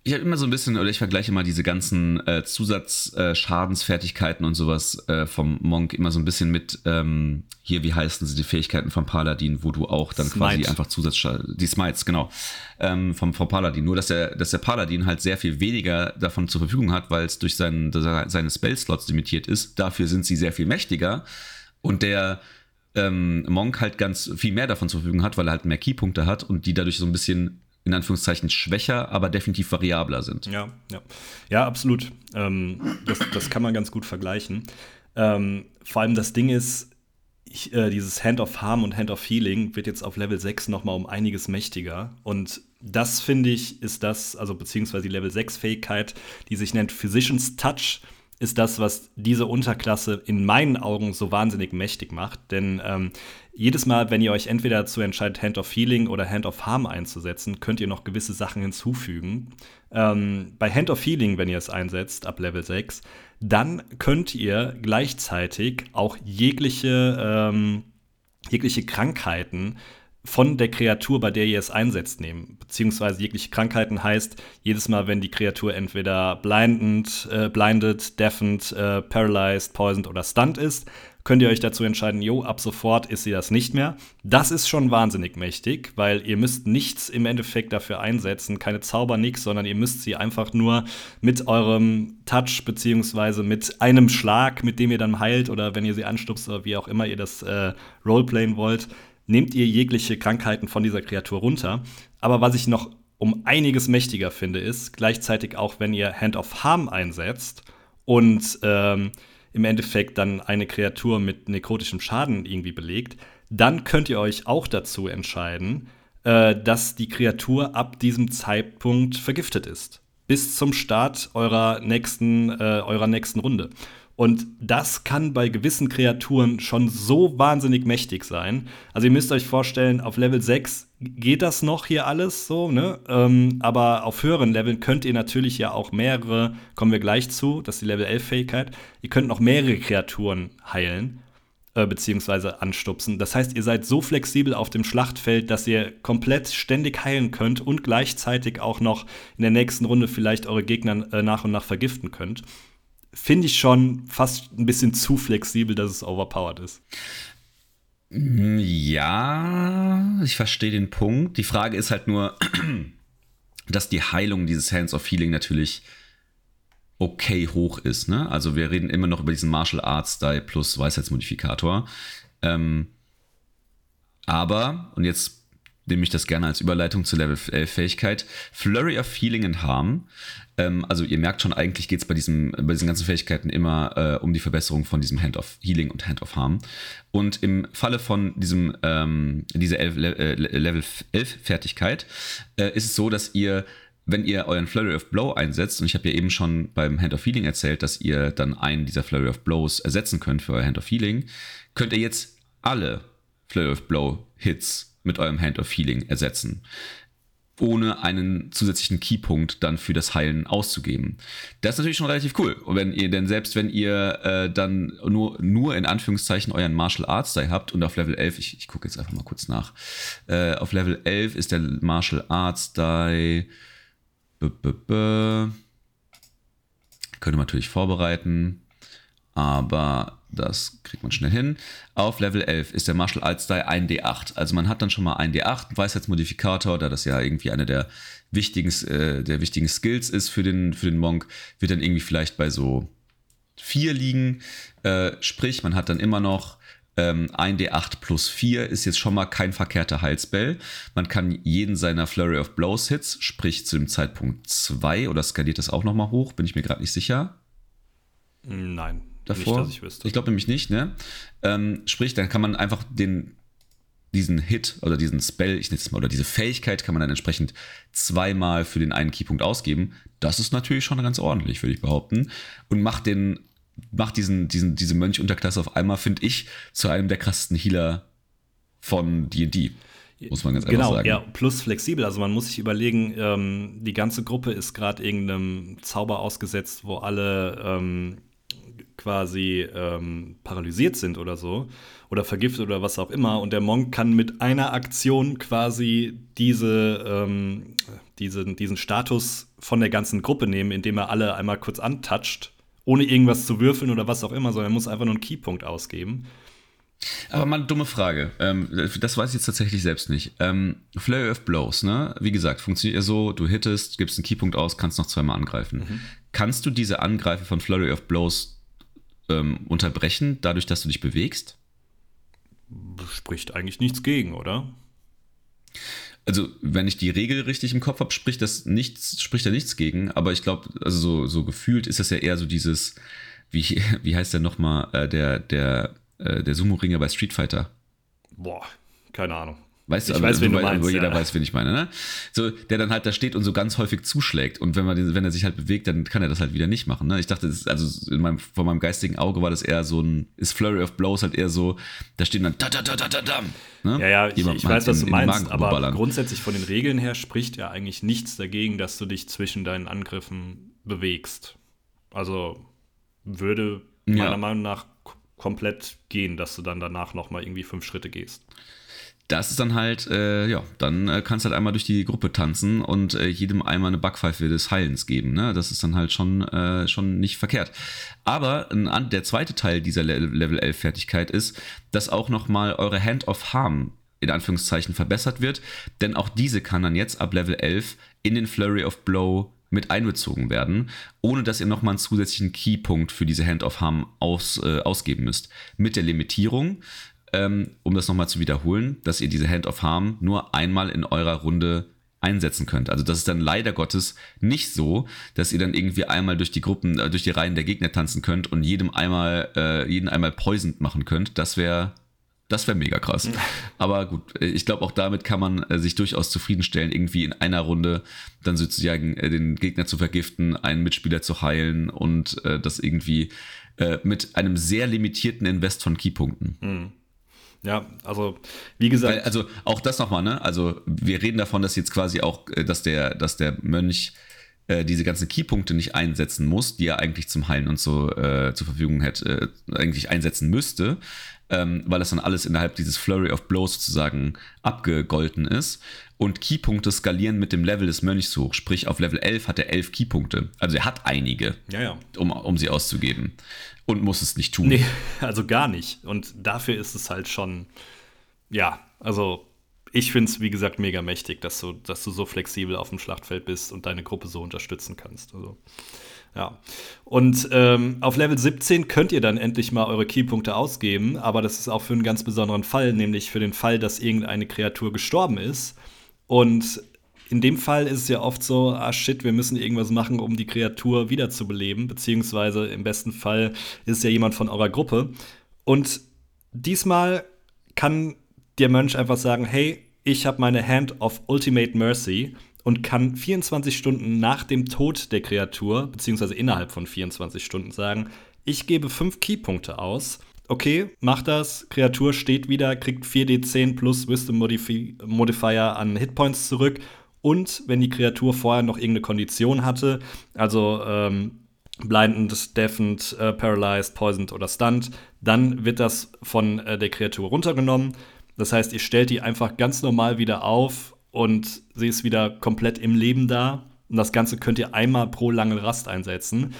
Speaker 2: Ich habe immer so ein bisschen, oder ich vergleiche mal diese ganzen äh, Zusatzschadensfertigkeiten äh, und sowas äh, vom Monk immer so ein bisschen mit, ähm, hier, wie heißen sie, die Fähigkeiten vom Paladin, wo du auch dann Smite. quasi einfach Zusatzschaden, die Smites, genau, ähm, vom, vom Paladin. Nur, dass der, dass der Paladin halt sehr viel weniger davon zur Verfügung hat, weil es durch seinen, seine Spellslots limitiert ist. Dafür sind sie sehr viel mächtiger. Und der ähm, Monk halt ganz viel mehr davon zur Verfügung hat, weil er halt mehr Keypunkte hat und die dadurch so ein bisschen in Anführungszeichen schwächer, aber definitiv variabler sind.
Speaker 1: Ja, ja. Ja, absolut. Ähm, das, das kann man ganz gut vergleichen. Ähm, vor allem das Ding ist, ich, äh, dieses Hand of Harm und Hand of Healing wird jetzt auf Level 6 nochmal um einiges mächtiger. Und das finde ich, ist das, also beziehungsweise die Level 6 Fähigkeit, die sich nennt Physician's Touch, ist das, was diese Unterklasse in meinen Augen so wahnsinnig mächtig macht. Denn ähm, jedes Mal, wenn ihr euch entweder dazu entscheidet, Hand of Healing oder Hand of Harm einzusetzen, könnt ihr noch gewisse Sachen hinzufügen. Ähm, bei Hand of Healing, wenn ihr es einsetzt, ab Level 6, dann könnt ihr gleichzeitig auch jegliche, ähm, jegliche Krankheiten von der Kreatur, bei der ihr es einsetzt, nehmen. Beziehungsweise jegliche Krankheiten heißt, jedes Mal, wenn die Kreatur entweder blindend, äh, blinded, deafened, äh, paralyzed, poisoned oder stunned ist, könnt ihr euch dazu entscheiden, jo, ab sofort ist sie das nicht mehr. Das ist schon wahnsinnig mächtig, weil ihr müsst nichts im Endeffekt dafür einsetzen, keine Zauber, nix, sondern ihr müsst sie einfach nur mit eurem Touch beziehungsweise mit einem Schlag, mit dem ihr dann heilt oder wenn ihr sie anstupst oder wie auch immer ihr das äh, Roleplayen wollt, nehmt ihr jegliche Krankheiten von dieser Kreatur runter. Aber was ich noch um einiges mächtiger finde, ist gleichzeitig auch, wenn ihr Hand of Harm einsetzt und ähm, im Endeffekt dann eine Kreatur mit nekrotischem Schaden irgendwie belegt, dann könnt ihr euch auch dazu entscheiden, äh, dass die Kreatur ab diesem Zeitpunkt vergiftet ist. Bis zum Start eurer nächsten, äh, eurer nächsten Runde. Und das kann bei gewissen Kreaturen schon so wahnsinnig mächtig sein. Also ihr müsst euch vorstellen, auf Level 6 geht das noch hier alles so, ne? Ähm, aber auf höheren Leveln könnt ihr natürlich ja auch mehrere, kommen wir gleich zu, das ist die Level 11 Fähigkeit, ihr könnt noch mehrere Kreaturen heilen, äh, beziehungsweise anstupsen. Das heißt, ihr seid so flexibel auf dem Schlachtfeld, dass ihr komplett ständig heilen könnt und gleichzeitig auch noch in der nächsten Runde vielleicht eure Gegner äh, nach und nach vergiften könnt finde ich schon fast ein bisschen zu flexibel, dass es overpowered ist.
Speaker 2: Ja, ich verstehe den Punkt. Die Frage ist halt nur, dass die Heilung dieses Hands of Healing natürlich okay hoch ist. Ne? Also wir reden immer noch über diesen Martial Arts Style plus Weisheitsmodifikator. Ähm, aber, und jetzt nehme ich das gerne als Überleitung zur Level 11 Fähigkeit, Flurry of Healing and Harm ähm, also ihr merkt schon, eigentlich geht es bei, bei diesen ganzen Fähigkeiten immer äh, um die Verbesserung von diesem Hand of Healing und Hand of Harm. Und im Falle von diesem, ähm, dieser elf, äh, Level 11 Fertigkeit äh, ist es so, dass ihr wenn ihr euren Flurry of Blow einsetzt, und ich habe ja eben schon beim Hand of Healing erzählt, dass ihr dann einen dieser Flurry of Blows ersetzen könnt für euer Hand of Healing, könnt ihr jetzt alle Flurry of Blow Hits mit eurem Hand of Healing ersetzen ohne einen zusätzlichen Keypunkt dann für das Heilen auszugeben. Das ist natürlich schon relativ cool. Wenn ihr, denn selbst wenn ihr äh, dann nur, nur in Anführungszeichen euren Martial Arts Style habt und auf Level 11, ich, ich gucke jetzt einfach mal kurz nach, äh, auf Level 11 ist der Martial Arts Style, könnte man natürlich vorbereiten, aber das kriegt man schnell hin. Auf Level 11 ist der Martial Arts Die 1D8. Also man hat dann schon mal 1D8, einen Weisheitsmodifikator, da das ja irgendwie einer der wichtigen, äh, der wichtigen Skills ist für den, für den Monk, wird dann irgendwie vielleicht bei so 4 liegen. Äh, sprich, man hat dann immer noch ähm, 1d8 plus 4 ist jetzt schon mal kein verkehrter Heilspell. Man kann jeden seiner Flurry of Blows Hits, sprich zu dem Zeitpunkt 2 oder skaliert das auch nochmal hoch, bin ich mir gerade nicht sicher.
Speaker 1: Nein,
Speaker 2: davor. Nicht, dass ich wüsste. Ich glaube nämlich nicht, ne? Ähm, sprich, dann kann man einfach den, diesen Hit oder diesen Spell, ich nenne es mal, oder diese Fähigkeit kann man dann entsprechend zweimal für den einen Keypunkt ausgeben. Das ist natürlich schon ganz ordentlich, würde ich behaupten. Und macht den macht diesen, diesen, diese Mönch-Unterklasse auf einmal, finde ich, zu einem der krassesten Healer von D&D. Muss man ganz
Speaker 1: genau,
Speaker 2: einfach sagen.
Speaker 1: ja, plus flexibel. Also man muss sich überlegen, ähm, die ganze Gruppe ist gerade irgendeinem Zauber ausgesetzt, wo alle ähm, quasi ähm, paralysiert sind oder so. Oder vergiftet oder was auch immer. Und der Monk kann mit einer Aktion quasi diese, ähm, diese, diesen Status von der ganzen Gruppe nehmen, indem er alle einmal kurz antatscht, ohne irgendwas zu würfeln oder was auch immer, sondern er muss einfach nur einen Keypunkt ausgeben.
Speaker 2: Aber mal eine dumme Frage. Ähm, das weiß ich jetzt tatsächlich selbst nicht. Ähm, Flurry of Blows, ne? Wie gesagt, funktioniert ja so, du hittest, gibst einen Keypunkt aus, kannst noch zweimal angreifen. Mhm. Kannst du diese Angreife von Flurry of Blows ähm, unterbrechen, dadurch, dass du dich bewegst?
Speaker 1: Spricht eigentlich nichts gegen, oder?
Speaker 2: Also, wenn ich die Regel richtig im Kopf habe, spricht das nichts, spricht da nichts gegen, aber ich glaube, also so, so gefühlt ist das ja eher so dieses, wie, wie heißt der nochmal, äh, der, der äh, der Sumo-Ringer bei Street Fighter.
Speaker 1: Boah, keine Ahnung.
Speaker 2: Weißt du, ich weiß, wen du meinst, jeder ja. weiß, wen ich meine, ne? So, der dann halt da steht und so ganz häufig zuschlägt. Und wenn man den, wenn er sich halt bewegt, dann kann er das halt wieder nicht machen. Ne? Ich dachte, ist, also in meinem, von meinem geistigen Auge war das eher so ein, ist Flurry of Blows halt eher so, da steht dann da da da da da da.
Speaker 1: Ne? Ja, ja, ich, ich weiß, was du meinst, aber ballern. grundsätzlich von den Regeln her spricht ja eigentlich nichts dagegen, dass du dich zwischen deinen Angriffen bewegst. Also würde meiner ja. Meinung nach komplett gehen, dass du dann danach nochmal irgendwie fünf Schritte gehst.
Speaker 2: Das ist dann halt, äh, ja, dann äh, kannst du halt einmal durch die Gruppe tanzen und äh, jedem einmal eine Backpfeife des Heilens geben. Ne? Das ist dann halt schon, äh, schon nicht verkehrt. Aber ein, der zweite Teil dieser Le Level 11 Fertigkeit ist, dass auch nochmal eure Hand of Harm in Anführungszeichen verbessert wird, denn auch diese kann dann jetzt ab Level 11 in den Flurry of Blow mit einbezogen werden, ohne dass ihr nochmal einen zusätzlichen Keypunkt für diese Hand of Harm aus, äh, ausgeben müsst. Mit der Limitierung, ähm, um das nochmal zu wiederholen, dass ihr diese Hand of Harm nur einmal in eurer Runde einsetzen könnt. Also das ist dann leider Gottes nicht so, dass ihr dann irgendwie einmal durch die Gruppen, äh, durch die Reihen der Gegner tanzen könnt und jedem einmal, äh, jeden einmal poisoned machen könnt. Das wäre das wäre mega krass. Aber gut, äh, ich glaube, auch damit kann man äh, sich durchaus zufriedenstellen, irgendwie in einer Runde dann sozusagen äh, den Gegner zu vergiften, einen Mitspieler zu heilen und äh, das irgendwie äh, mit einem sehr limitierten Invest von Keypunkten. Mhm.
Speaker 1: Ja, also wie gesagt. Weil,
Speaker 2: also auch das nochmal, ne? Also wir reden davon, dass jetzt quasi auch, äh, dass der, dass der Mönch diese ganzen Keypunkte nicht einsetzen muss, die er eigentlich zum Heilen und so äh, zur Verfügung hätte, äh, eigentlich einsetzen müsste ähm, weil das dann alles innerhalb dieses Flurry of Blows sozusagen abgegolten ist. Und Keypunkte skalieren mit dem Level des Mönchs hoch. Sprich, auf Level 11 hat er 11 Keypunkte. Also er hat einige,
Speaker 1: ja, ja.
Speaker 2: Um, um sie auszugeben. Und muss es nicht tun.
Speaker 1: Nee, also gar nicht. Und dafür ist es halt schon, ja, also ich finde es, wie gesagt, mega mächtig, dass du, dass du so flexibel auf dem Schlachtfeld bist und deine Gruppe so unterstützen kannst. Also ja. Und ähm, auf Level 17 könnt ihr dann endlich mal eure Keypunkte ausgeben, aber das ist auch für einen ganz besonderen Fall, nämlich für den Fall, dass irgendeine Kreatur gestorben ist. Und in dem Fall ist es ja oft so, ah shit, wir müssen irgendwas machen, um die Kreatur wiederzubeleben, beziehungsweise im besten Fall ist es ja jemand von eurer Gruppe. Und diesmal kann der Mönch einfach sagen, hey, ich habe meine Hand of Ultimate Mercy und kann 24 Stunden nach dem Tod der Kreatur, beziehungsweise innerhalb von 24 Stunden sagen, ich gebe 5 Keypunkte aus. Okay, mach das. Kreatur steht wieder, kriegt 4d10 plus Wisdom Modifi Modifier an Hitpoints zurück. Und wenn die Kreatur vorher noch irgendeine Kondition hatte, also ähm, blindend, deafened, äh, paralyzed, poisoned oder stunned, dann wird das von äh, der Kreatur runtergenommen. Das heißt, ihr stellt die einfach ganz normal wieder auf und sie ist wieder komplett im Leben da. Und das Ganze könnt ihr einmal pro lange Rast einsetzen.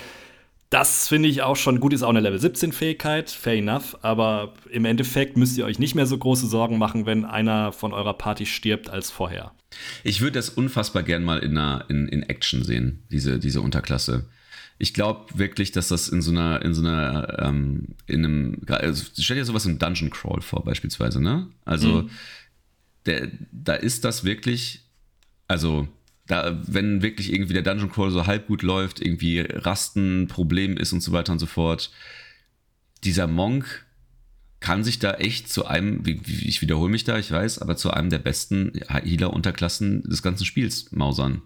Speaker 1: Das finde ich auch schon gut, ist auch eine Level 17 Fähigkeit, fair enough, aber im Endeffekt müsst ihr euch nicht mehr so große Sorgen machen, wenn einer von eurer Party stirbt als vorher.
Speaker 2: Ich würde das unfassbar gern mal in, einer, in, in Action sehen, diese, diese Unterklasse. Ich glaube wirklich, dass das in so einer, in so einer, ähm, in einem, also stell dir sowas im Dungeon Crawl vor, beispielsweise, ne? Also, mhm der, da ist das wirklich, also da, wenn wirklich irgendwie der Dungeon Crawl so halb gut läuft, irgendwie Rasten Problem ist und so weiter und so fort, dieser Monk kann sich da echt zu einem, ich wiederhole mich da, ich weiß, aber zu einem der besten Healer-Unterklassen des ganzen Spiels mausern.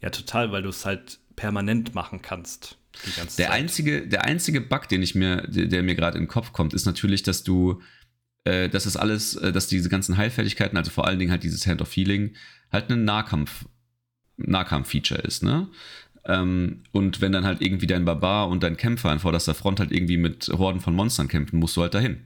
Speaker 1: Ja, total, weil du es halt permanent machen kannst.
Speaker 2: der Zeit. einzige, der einzige Bug, den ich mir, der, der mir gerade in den Kopf kommt, ist natürlich, dass du, äh, dass es alles, äh, dass diese ganzen Heilfertigkeiten, also vor allen Dingen halt dieses Hand of Healing, halt ein Nahkampf, Nahkampf-Feature ist, ne? Ähm, und wenn dann halt irgendwie dein Barbar und dein Kämpfer an vorderster Front halt irgendwie mit Horden von Monstern kämpfen, musst du halt dahin.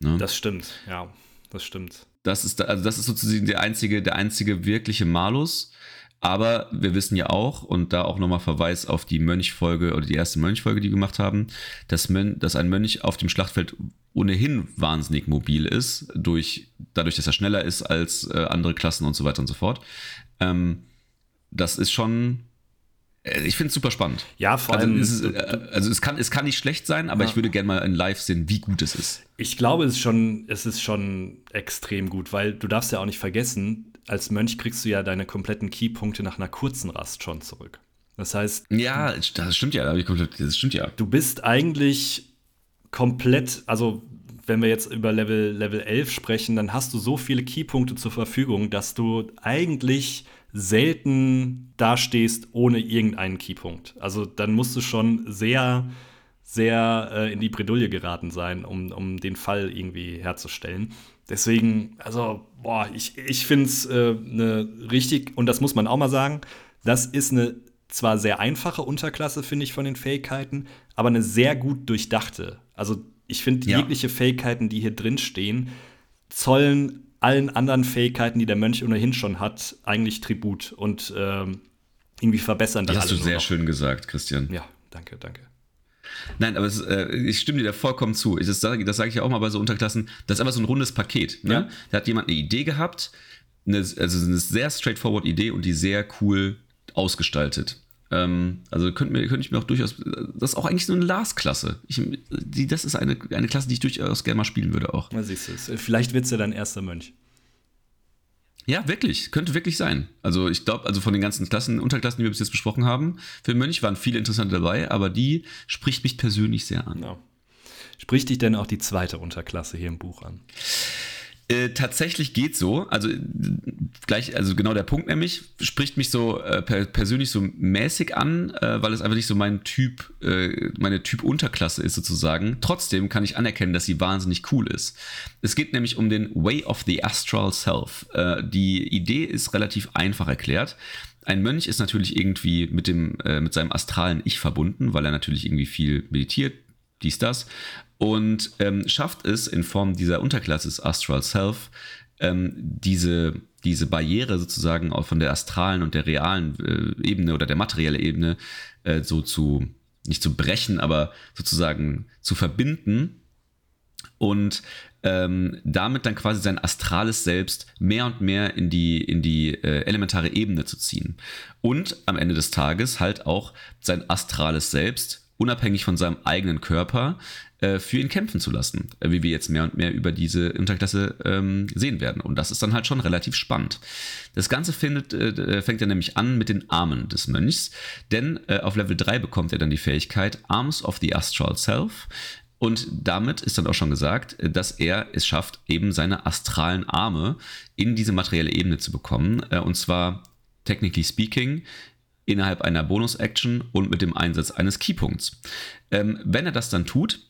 Speaker 1: Ne? Das stimmt, ja, das stimmt.
Speaker 2: Das ist, also das ist sozusagen der einzige, der einzige wirkliche Malus. Aber wir wissen ja auch, und da auch nochmal Verweis auf die Mönchfolge oder die erste Mönchfolge, die wir gemacht haben, dass, Mön dass ein Mönch auf dem Schlachtfeld ohnehin wahnsinnig mobil ist, durch, dadurch, dass er schneller ist als äh, andere Klassen und so weiter und so fort. Ähm, das ist schon äh, ich finde es super spannend.
Speaker 1: Ja, vor also allem.
Speaker 2: Es, äh, also es kann, es kann nicht schlecht sein, aber ja. ich würde gerne mal in Live sehen, wie gut es ist.
Speaker 1: Ich glaube, es ist, schon, es ist schon extrem gut, weil du darfst ja auch nicht vergessen, als Mönch kriegst du ja deine kompletten Keypunkte nach einer kurzen Rast schon zurück. Das heißt.
Speaker 2: Ja, das stimmt ja, das stimmt ja.
Speaker 1: Du bist eigentlich komplett, also wenn wir jetzt über Level, Level 11 sprechen, dann hast du so viele Keypunkte zur Verfügung, dass du eigentlich selten dastehst ohne irgendeinen Keypunkt. Also dann musst du schon sehr, sehr äh, in die Bredouille geraten sein, um, um den Fall irgendwie herzustellen. Deswegen, also, boah, ich, ich finde es äh, eine richtig, und das muss man auch mal sagen, das ist eine zwar sehr einfache Unterklasse, finde ich, von den Fähigkeiten, aber eine sehr gut durchdachte. Also, ich finde, ja. jegliche Fähigkeiten, die hier drin stehen, zollen allen anderen Fähigkeiten, die der Mönch ohnehin schon hat, eigentlich Tribut und ähm, irgendwie verbessern
Speaker 2: das. Das hast du sehr noch. schön gesagt, Christian.
Speaker 1: Ja, danke, danke.
Speaker 2: Nein, aber es, äh, ich stimme dir da vollkommen zu. das sage das sag ich ja auch mal bei so Unterklassen. Das ist einfach so ein rundes Paket. Ne? Ja. Da hat jemand eine Idee gehabt, eine, also eine sehr straightforward Idee und die sehr cool ausgestaltet. Ähm, also könnte, mir, könnte ich mir auch durchaus. Das ist auch eigentlich so eine Lars-Klasse. Das ist eine, eine Klasse, die ich durchaus gerne mal spielen würde auch.
Speaker 1: Na, siehst du, vielleicht wird es ja dein erster Mönch.
Speaker 2: Ja, wirklich. Könnte wirklich sein. Also ich glaube, also von den ganzen Klassen, Unterklassen, die wir bis jetzt besprochen haben, für Mönch waren viele interessante dabei, aber die spricht mich persönlich sehr an.
Speaker 1: Genau. Spricht dich denn auch die zweite Unterklasse hier im Buch an?
Speaker 2: Äh, tatsächlich geht so. Also gleich, also genau der Punkt nämlich, spricht mich so äh, per, persönlich so mäßig an, äh, weil es einfach nicht so mein Typ, äh, meine Typ Unterklasse ist sozusagen. Trotzdem kann ich anerkennen, dass sie wahnsinnig cool ist. Es geht nämlich um den Way of the Astral Self. Äh, die Idee ist relativ einfach erklärt. Ein Mönch ist natürlich irgendwie mit dem, mit seinem astralen Ich verbunden, weil er natürlich irgendwie viel meditiert, dies, das und ähm, schafft es in Form dieser Unterklasse des Astral Self, ähm, diese, diese Barriere sozusagen auch von der astralen und der realen äh, Ebene oder der materiellen Ebene äh, so zu, nicht zu brechen, aber sozusagen zu verbinden und ähm, damit dann quasi sein astrales Selbst mehr und mehr in die, in die äh, elementare Ebene zu ziehen. Und am Ende des Tages halt auch sein astrales Selbst unabhängig von seinem eigenen Körper äh, für ihn kämpfen zu lassen, äh, wie wir jetzt mehr und mehr über diese Unterklasse ähm, sehen werden. Und das ist dann halt schon relativ spannend. Das Ganze findet, äh, fängt ja nämlich an mit den Armen des Mönchs, denn äh, auf Level 3 bekommt er dann die Fähigkeit Arms of the Astral Self. Und damit ist dann auch schon gesagt, äh, dass er es schafft, eben seine astralen Arme in diese materielle Ebene zu bekommen. Äh, und zwar, technically speaking, innerhalb einer Bonus-Action und mit dem Einsatz eines Keypunkts. Ähm, wenn er das dann tut,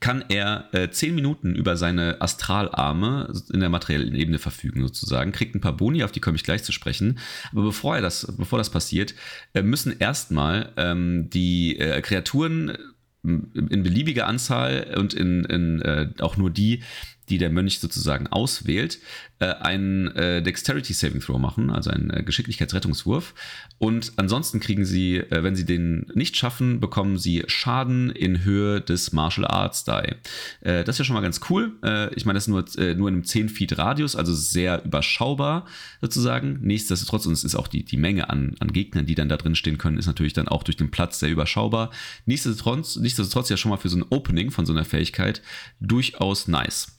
Speaker 2: kann er äh, zehn Minuten über seine Astralarme in der materiellen Ebene verfügen, sozusagen, kriegt ein paar Boni, auf die komme ich gleich zu sprechen. Aber bevor er das, bevor das passiert, äh, müssen erstmal ähm, die äh, Kreaturen in beliebiger Anzahl und in, in äh, auch nur die, die der Mönch sozusagen auswählt, äh, einen äh, Dexterity Saving Throw machen, also einen äh, Geschicklichkeitsrettungswurf. Und ansonsten kriegen sie, äh, wenn sie den nicht schaffen, bekommen sie Schaden in Höhe des Martial Arts Die. Äh, das ist ja schon mal ganz cool. Äh, ich meine, das ist nur, nur in einem 10 Feet Radius, also sehr überschaubar sozusagen. Nichtsdestotrotz, und es ist auch die, die Menge an, an Gegnern, die dann da drin stehen können, ist natürlich dann auch durch den Platz sehr überschaubar. Nichtsdestotrotz, nichtsdestotrotz ja schon mal für so ein Opening von so einer Fähigkeit durchaus nice.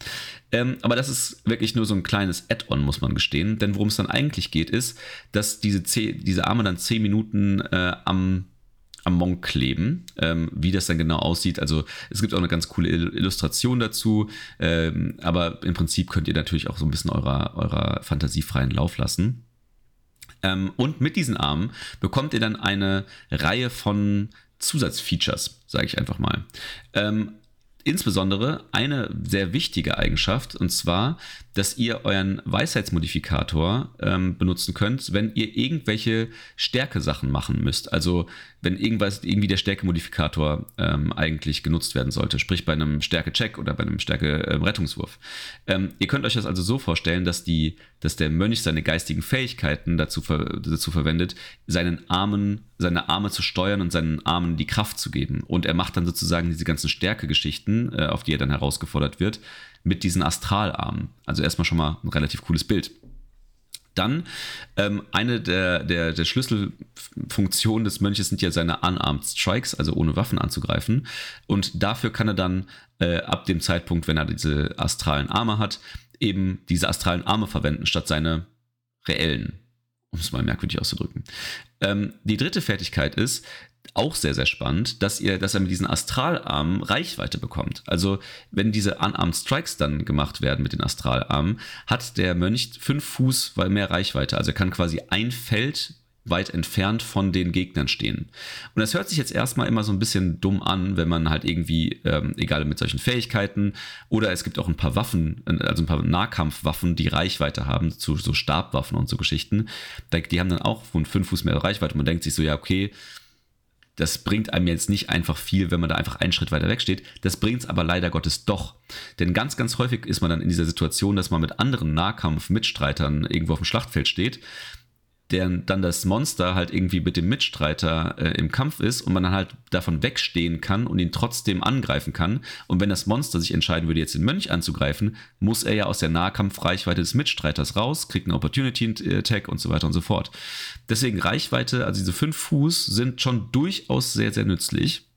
Speaker 2: Ähm, aber das ist wirklich nur so ein kleines Add-on, muss man gestehen. Denn worum es dann eigentlich geht, ist, dass diese, diese Arme dann 10 Minuten äh, am, am Monk kleben. Ähm, wie das dann genau aussieht. Also es gibt auch eine ganz coole Illustration dazu. Ähm, aber im Prinzip könnt ihr natürlich auch so ein bisschen eurer, eurer Fantasie freien Lauf lassen. Ähm, und mit diesen Armen bekommt ihr dann eine Reihe von Zusatzfeatures, sage ich einfach mal. Ähm, insbesondere eine sehr wichtige Eigenschaft, und zwar, dass ihr euren Weisheitsmodifikator ähm, benutzen könnt, wenn ihr irgendwelche Stärke-Sachen machen müsst. Also wenn irgendwas irgendwie der Stärke-Modifikator ähm, eigentlich genutzt werden sollte, sprich bei einem Stärke-Check oder bei einem Stärke-Rettungswurf. Ähm, ihr könnt euch das also so vorstellen, dass, die, dass der Mönch seine geistigen Fähigkeiten dazu, ver dazu verwendet, seinen Armen, seine Arme zu steuern und seinen Armen die Kraft zu geben. Und er macht dann sozusagen diese ganzen Stärke-Geschichten, äh, auf die er dann herausgefordert wird, mit diesen Astralarmen. Also erstmal schon mal ein relativ cooles Bild. Dann ähm, eine der, der, der Schlüsselfunktionen des Mönches sind ja seine Unarmed Strikes, also ohne Waffen anzugreifen. Und dafür kann er dann äh, ab dem Zeitpunkt, wenn er diese astralen Arme hat, eben diese astralen Arme verwenden, statt seine reellen, um es mal merkwürdig auszudrücken. Ähm, die dritte Fertigkeit ist, auch sehr, sehr spannend, dass, ihr, dass er mit diesen Astralarmen Reichweite bekommt. Also, wenn diese Unarmed Strikes dann gemacht werden mit den Astralarmen, hat der Mönch fünf Fuß mehr Reichweite. Also, er kann quasi ein Feld weit entfernt von den Gegnern stehen. Und das hört sich jetzt erstmal immer so ein bisschen dumm an, wenn man halt irgendwie, ähm, egal mit solchen Fähigkeiten, oder es gibt auch ein paar Waffen, also ein paar Nahkampfwaffen, die Reichweite haben, zu so Stabwaffen und so Geschichten. Die haben dann auch von fünf Fuß mehr Reichweite. Man denkt sich so, ja, okay, das bringt einem jetzt nicht einfach viel, wenn man da einfach einen Schritt weiter weg steht. Das bringt es aber leider Gottes doch. Denn ganz, ganz häufig ist man dann in dieser Situation, dass man mit anderen Nahkampf-Mitstreitern irgendwo auf dem Schlachtfeld steht der dann das Monster halt irgendwie mit dem Mitstreiter äh, im Kampf ist und man dann halt davon wegstehen kann und ihn trotzdem angreifen kann. Und wenn das Monster sich entscheiden würde, jetzt den Mönch anzugreifen, muss er ja aus der Nahkampfreichweite des Mitstreiters raus, kriegt einen Opportunity-Attack und so weiter und so fort. Deswegen Reichweite, also diese fünf Fuß sind schon durchaus sehr, sehr nützlich.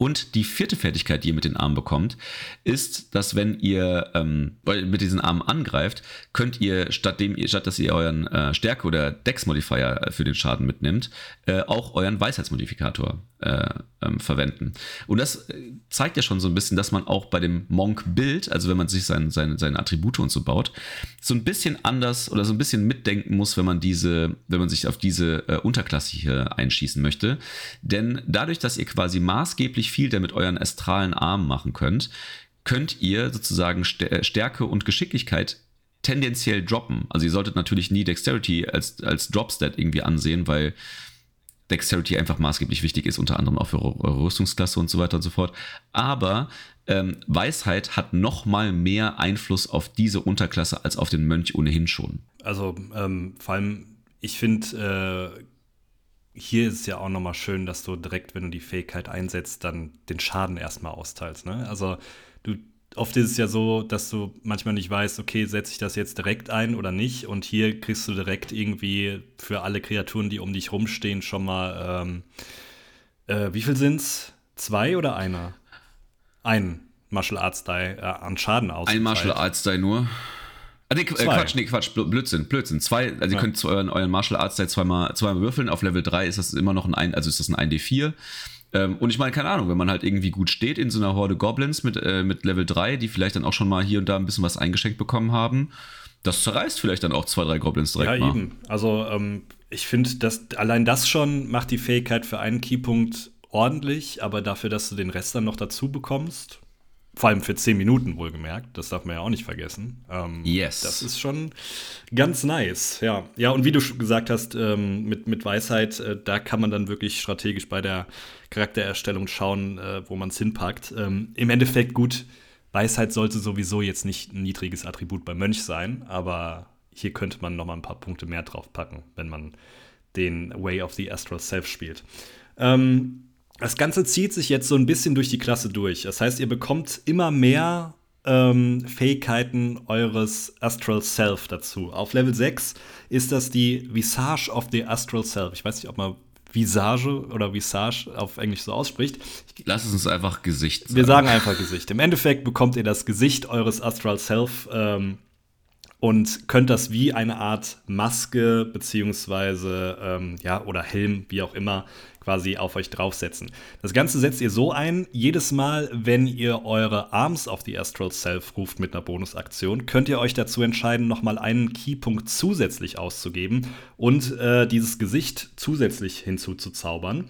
Speaker 2: Und die vierte Fertigkeit, die ihr mit den Armen bekommt, ist, dass wenn ihr ähm, mit diesen Armen angreift, könnt ihr, statt, dem, statt dass ihr euren äh, Stärke- oder Dex-Modifier für den Schaden mitnimmt, äh, auch euren Weisheitsmodifikator äh, ähm, verwenden. Und das äh, zeigt ja schon so ein bisschen, dass man auch bei dem Monk-Bild, also wenn man sich sein, sein, seine Attribute und so baut, so ein bisschen anders oder so ein bisschen mitdenken muss, wenn man diese, wenn man sich auf diese äh, Unterklasse hier einschießen möchte. Denn dadurch, dass ihr quasi maßgeblich viel der mit euren astralen Armen machen könnt, könnt ihr sozusagen äh, Stärke und Geschicklichkeit tendenziell droppen. Also ihr solltet natürlich nie Dexterity als, als Dropstat irgendwie ansehen, weil Dexterity einfach maßgeblich wichtig ist, unter anderem auch für eure Rüstungsklasse und so weiter und so fort. Aber ähm, Weisheit hat noch mal mehr Einfluss auf diese Unterklasse als auf den Mönch ohnehin schon.
Speaker 1: Also ähm, vor allem, ich finde, äh, hier ist es ja auch nochmal schön, dass du direkt, wenn du die Fähigkeit einsetzt, dann den Schaden erstmal austeilst. Ne? Also oft ist es ja so, dass du manchmal nicht weißt, okay, setze ich das jetzt direkt ein oder nicht. Und hier kriegst du direkt irgendwie für alle Kreaturen, die um dich rumstehen, schon mal, ähm, äh, wie viel sind's? Zwei oder einer? Ein Martial Arts Die äh, an Schaden aus.
Speaker 2: Ein Martial Arts Die nur. Ah, nee, äh, Quatsch, nee, Quatsch, Blödsinn, Blödsinn. Zwei, also ja. ihr könnt euren, euren Martial Arts Die zweimal, zweimal würfeln. Auf Level 3 ist das immer noch ein, also ist das ein 1D4. Ähm, und ich meine, keine Ahnung, wenn man halt irgendwie gut steht in so einer Horde Goblins mit, äh, mit Level 3, die vielleicht dann auch schon mal hier und da ein bisschen was eingeschenkt bekommen haben, das zerreißt vielleicht dann auch zwei, drei Goblins direkt ja, mal. Eben.
Speaker 1: Also ähm, ich finde, dass allein das schon macht die Fähigkeit für einen Keypunkt ordentlich, aber dafür, dass du den Rest dann noch dazu bekommst, vor allem für 10 Minuten wohlgemerkt, das darf man ja auch nicht vergessen. Ähm, yes. Das ist schon ganz nice, ja. Ja, und wie du gesagt hast, ähm, mit, mit Weisheit, äh, da kann man dann wirklich strategisch bei der Charaktererstellung schauen, äh, wo man es hinpackt. Ähm, Im Endeffekt gut, Weisheit sollte sowieso jetzt nicht ein niedriges Attribut beim Mönch sein, aber hier könnte man noch mal ein paar Punkte mehr drauf packen, wenn man den Way of the Astral Self spielt. Ähm, das Ganze zieht sich jetzt so ein bisschen durch die Klasse durch. Das heißt, ihr bekommt immer mehr ähm, Fähigkeiten eures Astral Self dazu. Auf Level 6 ist das die Visage of the Astral Self. Ich weiß nicht, ob man Visage oder Visage auf Englisch so ausspricht.
Speaker 2: Lass es uns einfach Gesicht
Speaker 1: sagen. Wir sagen einfach Gesicht. Im Endeffekt bekommt ihr das Gesicht eures Astral Self ähm, und könnt das wie eine Art Maske beziehungsweise ähm, ja oder Helm, wie auch immer, quasi auf euch draufsetzen. Das Ganze setzt ihr so ein, jedes Mal, wenn ihr eure Arms of the Astral Self ruft mit einer Bonusaktion, könnt ihr euch dazu entscheiden, nochmal einen Keypunkt zusätzlich auszugeben und äh, dieses Gesicht zusätzlich hinzuzuzaubern.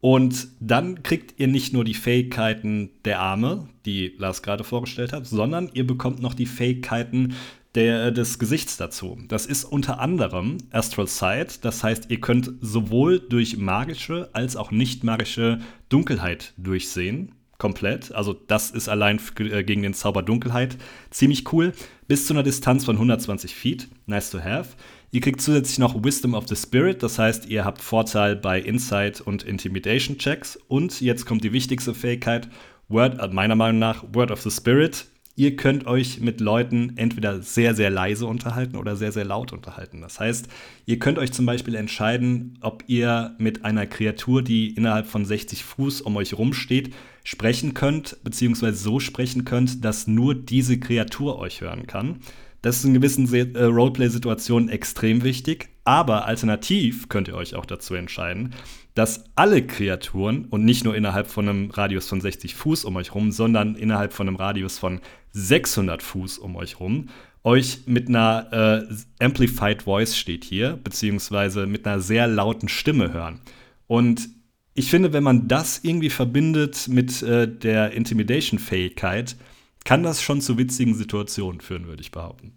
Speaker 1: Und dann kriegt ihr nicht nur die Fähigkeiten der Arme, die Lars gerade vorgestellt hat, sondern ihr bekommt noch die Fähigkeiten der, des Gesichts dazu. Das ist unter anderem Astral Sight, das heißt, ihr könnt sowohl durch magische als auch nicht magische Dunkelheit durchsehen. Komplett. Also, das ist allein äh, gegen den Zauber Dunkelheit ziemlich cool. Bis zu einer Distanz von 120 Feet. Nice to have. Ihr kriegt zusätzlich noch Wisdom of the Spirit, das heißt, ihr habt Vorteil bei Insight und Intimidation Checks. Und jetzt kommt die wichtigste Fähigkeit, Word, äh, meiner Meinung nach, Word of the Spirit. Ihr könnt euch mit Leuten entweder sehr, sehr leise unterhalten oder sehr, sehr laut unterhalten. Das heißt, ihr könnt euch zum Beispiel entscheiden, ob ihr mit einer Kreatur, die innerhalb von 60 Fuß um euch rumsteht, sprechen könnt, beziehungsweise so sprechen könnt, dass nur diese Kreatur euch hören kann. Das ist in gewissen äh, Roleplay-Situationen extrem wichtig, aber alternativ könnt ihr euch auch dazu entscheiden, dass alle Kreaturen und nicht nur innerhalb von einem Radius von 60 Fuß um euch rum, sondern innerhalb von einem Radius von 600 Fuß um euch rum euch mit einer äh, Amplified Voice steht hier, beziehungsweise mit einer sehr lauten Stimme hören. Und ich finde, wenn man das irgendwie verbindet mit äh, der Intimidation-Fähigkeit, kann das schon zu witzigen Situationen führen, würde ich behaupten.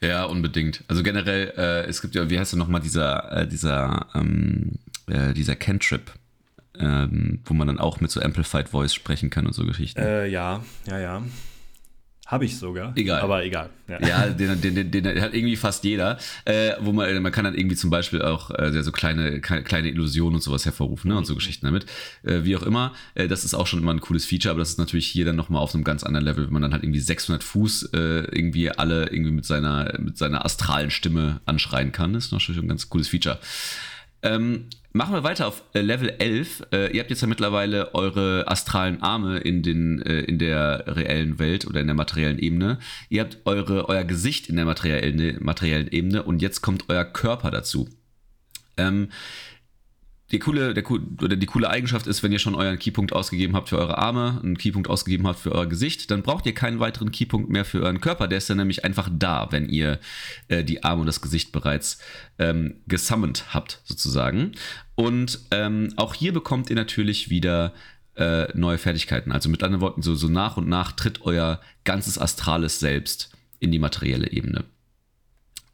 Speaker 2: Ja, unbedingt. Also generell, äh, es gibt ja, wie heißt der nochmal, dieser, äh, dieser, ähm, äh, dieser Cantrip, ähm, wo man dann auch mit so Amplified Voice sprechen kann und so Geschichten.
Speaker 1: Äh, ja, ja, ja. Habe ich sogar.
Speaker 2: Egal.
Speaker 1: Aber egal.
Speaker 2: Ja, ja den, den, den, den, hat irgendwie fast jeder. Äh, wo man, man kann dann irgendwie zum Beispiel auch äh, so kleine, kleine Illusionen und sowas hervorrufen ne, und so mhm. Geschichten damit. Äh, wie auch immer, äh, das ist auch schon immer ein cooles Feature, aber das ist natürlich hier dann nochmal auf einem ganz anderen Level, wenn man dann halt irgendwie 600 Fuß äh, irgendwie alle irgendwie mit seiner, mit seiner astralen Stimme anschreien kann. Das ist natürlich ein ganz cooles Feature. Ähm, Machen wir weiter auf äh, Level 11. Äh, ihr habt jetzt ja mittlerweile eure astralen Arme in, den, äh, in der reellen Welt oder in der materiellen Ebene. Ihr habt eure, euer Gesicht in der materiellen, materiellen Ebene und jetzt kommt euer Körper dazu. Ähm, die coole, der, oder die coole Eigenschaft ist, wenn ihr schon euren Keypunkt ausgegeben habt für eure Arme, einen Keypunkt ausgegeben habt für euer Gesicht, dann braucht ihr keinen weiteren Keypunkt mehr für euren Körper. Der ist dann nämlich einfach da, wenn ihr äh, die Arme und das Gesicht bereits ähm, gesummont habt, sozusagen. Und ähm, auch hier bekommt ihr natürlich wieder äh, neue Fertigkeiten. Also mit anderen Worten, so, so nach und nach tritt euer ganzes astrales Selbst in die materielle Ebene.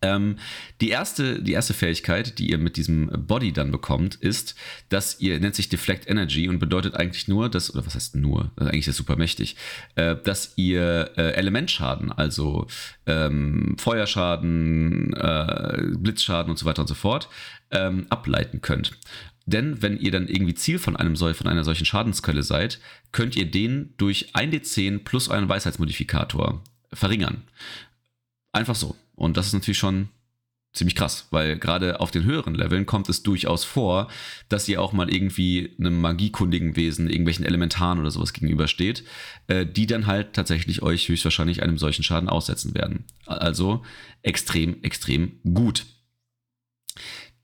Speaker 2: Ähm, die, erste, die erste Fähigkeit, die ihr mit diesem Body dann bekommt, ist, dass ihr, nennt sich Deflect Energy und bedeutet eigentlich nur, dass, oder was heißt nur, also eigentlich ist das super mächtig, äh, dass ihr äh, Elementschaden, also ähm, Feuerschaden, äh, Blitzschaden und so weiter und so fort, ähm, ableiten könnt. Denn wenn ihr dann irgendwie Ziel von, einem, von einer solchen Schadensquelle seid, könnt ihr den durch 1d10 plus euren Weisheitsmodifikator verringern. Einfach so. Und das ist natürlich schon ziemlich krass, weil gerade auf den höheren Leveln kommt es durchaus vor, dass ihr auch mal irgendwie einem magiekundigen Wesen, irgendwelchen Elementaren oder sowas gegenübersteht, äh, die dann halt tatsächlich euch höchstwahrscheinlich einem solchen Schaden aussetzen werden. Also extrem, extrem gut.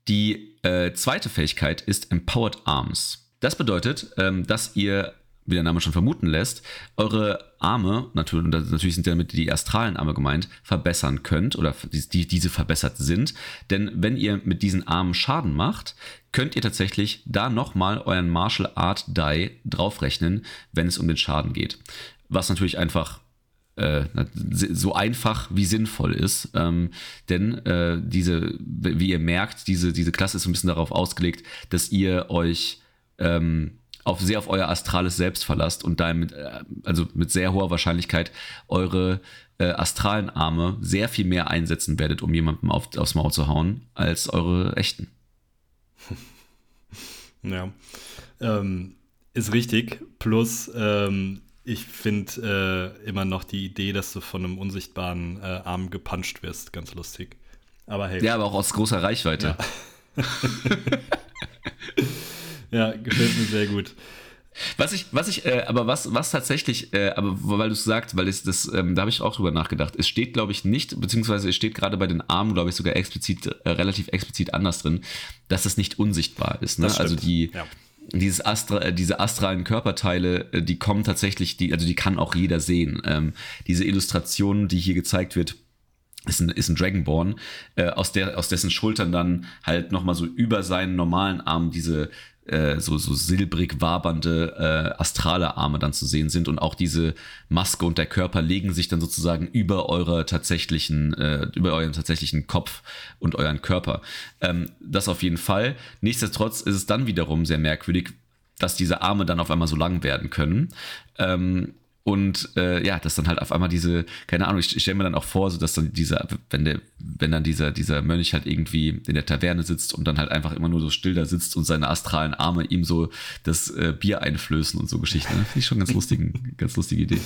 Speaker 2: Die äh, zweite Fähigkeit ist Empowered Arms. Das bedeutet, ähm, dass ihr wie der Name schon vermuten lässt, eure Arme, natürlich, natürlich sind damit die astralen Arme gemeint, verbessern könnt oder die, diese verbessert sind. Denn wenn ihr mit diesen Armen Schaden macht, könnt ihr tatsächlich da nochmal euren Martial Art Die draufrechnen, wenn es um den Schaden geht. Was natürlich einfach äh, so einfach wie sinnvoll ist. Ähm, denn äh, diese, wie ihr merkt, diese, diese Klasse ist so ein bisschen darauf ausgelegt, dass ihr euch ähm, auf sehr auf euer astrales Selbst verlasst und damit, äh, also mit sehr hoher Wahrscheinlichkeit eure äh, astralen Arme sehr viel mehr einsetzen werdet, um jemandem auf, aufs Maul zu hauen, als eure echten.
Speaker 1: Ja, ähm, ist richtig. Plus, ähm, ich finde äh, immer noch die Idee, dass du von einem unsichtbaren äh, Arm gepuncht wirst, ganz lustig. Aber hey.
Speaker 2: Ja, aber auch aus großer Reichweite.
Speaker 1: Ja. Ja, gefällt mir sehr gut.
Speaker 2: Was ich, was ich, äh, aber was, was tatsächlich, äh, aber weil du es sagst, weil es das, ähm, da habe ich auch drüber nachgedacht. Es steht, glaube ich, nicht, beziehungsweise es steht gerade bei den Armen, glaube ich, sogar explizit, äh, relativ explizit anders drin, dass es nicht unsichtbar ist. Ne? Also die, ja. dieses Astra, äh, diese astralen Körperteile, äh, die kommen tatsächlich, die, also die kann auch jeder sehen. Ähm, diese Illustration, die hier gezeigt wird, ist ein, ist ein Dragonborn, äh, aus, der, aus dessen Schultern dann halt nochmal so über seinen normalen Arm diese äh, so, so silbrig wabernde äh, astrale Arme dann zu sehen sind und auch diese Maske und der Körper legen sich dann sozusagen über eurer tatsächlichen, äh, über euren tatsächlichen Kopf und euren Körper. Ähm, das auf jeden Fall. Nichtsdestotrotz ist es dann wiederum sehr merkwürdig, dass diese Arme dann auf einmal so lang werden können. Ähm, und äh, ja, dass dann halt auf einmal diese, keine Ahnung, ich, ich stelle mir dann auch vor, so dass dann dieser, wenn der, wenn dann dieser, dieser Mönch halt irgendwie in der Taverne sitzt und dann halt einfach immer nur so still da sitzt und seine astralen Arme ihm so das äh, Bier einflößen und so Geschichten. Finde ich schon ganz lustigen, ganz lustige Idee.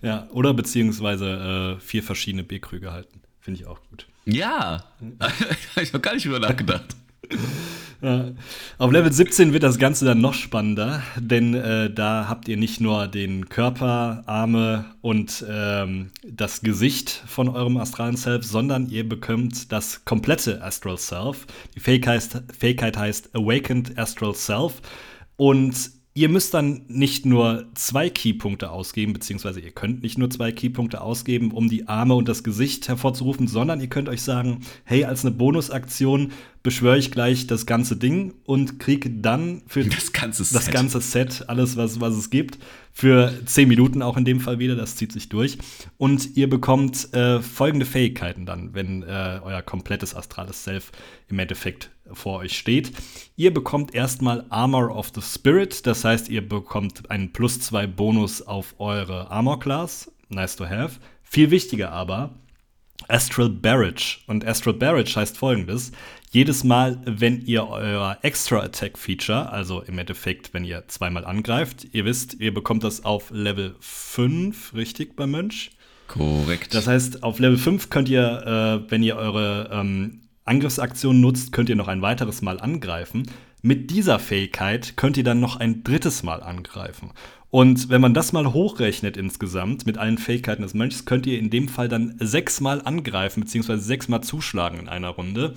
Speaker 1: Ja, oder beziehungsweise äh, vier verschiedene Bierkrüge halten. Finde ich auch gut.
Speaker 2: Ja, ich habe gar nicht drüber nachgedacht.
Speaker 1: Auf Level 17 wird das Ganze dann noch spannender, denn äh, da habt ihr nicht nur den Körper, Arme und ähm, das Gesicht von eurem astralen Self, sondern ihr bekommt das komplette Astral Self. Die Fähigkeit, Fähigkeit heißt Awakened Astral Self und Ihr müsst dann nicht nur zwei Keypunkte ausgeben, beziehungsweise ihr könnt nicht nur zwei Keypunkte ausgeben, um die Arme und das Gesicht hervorzurufen, sondern ihr könnt euch sagen, hey, als eine Bonusaktion beschwöre ich gleich das ganze Ding und kriege dann für
Speaker 2: das ganze
Speaker 1: Set, das ganze Set alles, was, was es gibt, für 10 Minuten auch in dem Fall wieder, das zieht sich durch. Und ihr bekommt äh, folgende Fähigkeiten dann, wenn äh, euer komplettes astrales Self im Endeffekt vor euch steht. Ihr bekommt erstmal Armor of the Spirit, das heißt, ihr bekommt einen plus 2 Bonus auf eure Armor Class. Nice to have. Viel wichtiger aber, Astral Barrage. Und Astral Barrage heißt folgendes: jedes Mal, wenn ihr euer Extra Attack Feature, also im Endeffekt, wenn ihr zweimal angreift, ihr wisst, ihr bekommt das auf Level 5, richtig, beim Mönch?
Speaker 2: Korrekt.
Speaker 1: Das heißt, auf Level 5 könnt ihr, äh, wenn ihr eure ähm, Angriffsaktion nutzt, könnt ihr noch ein weiteres Mal angreifen. Mit dieser Fähigkeit könnt ihr dann noch ein drittes Mal angreifen. Und wenn man das mal hochrechnet insgesamt mit allen Fähigkeiten des Mönchs, könnt ihr in dem Fall dann sechsmal angreifen, beziehungsweise sechsmal zuschlagen in einer Runde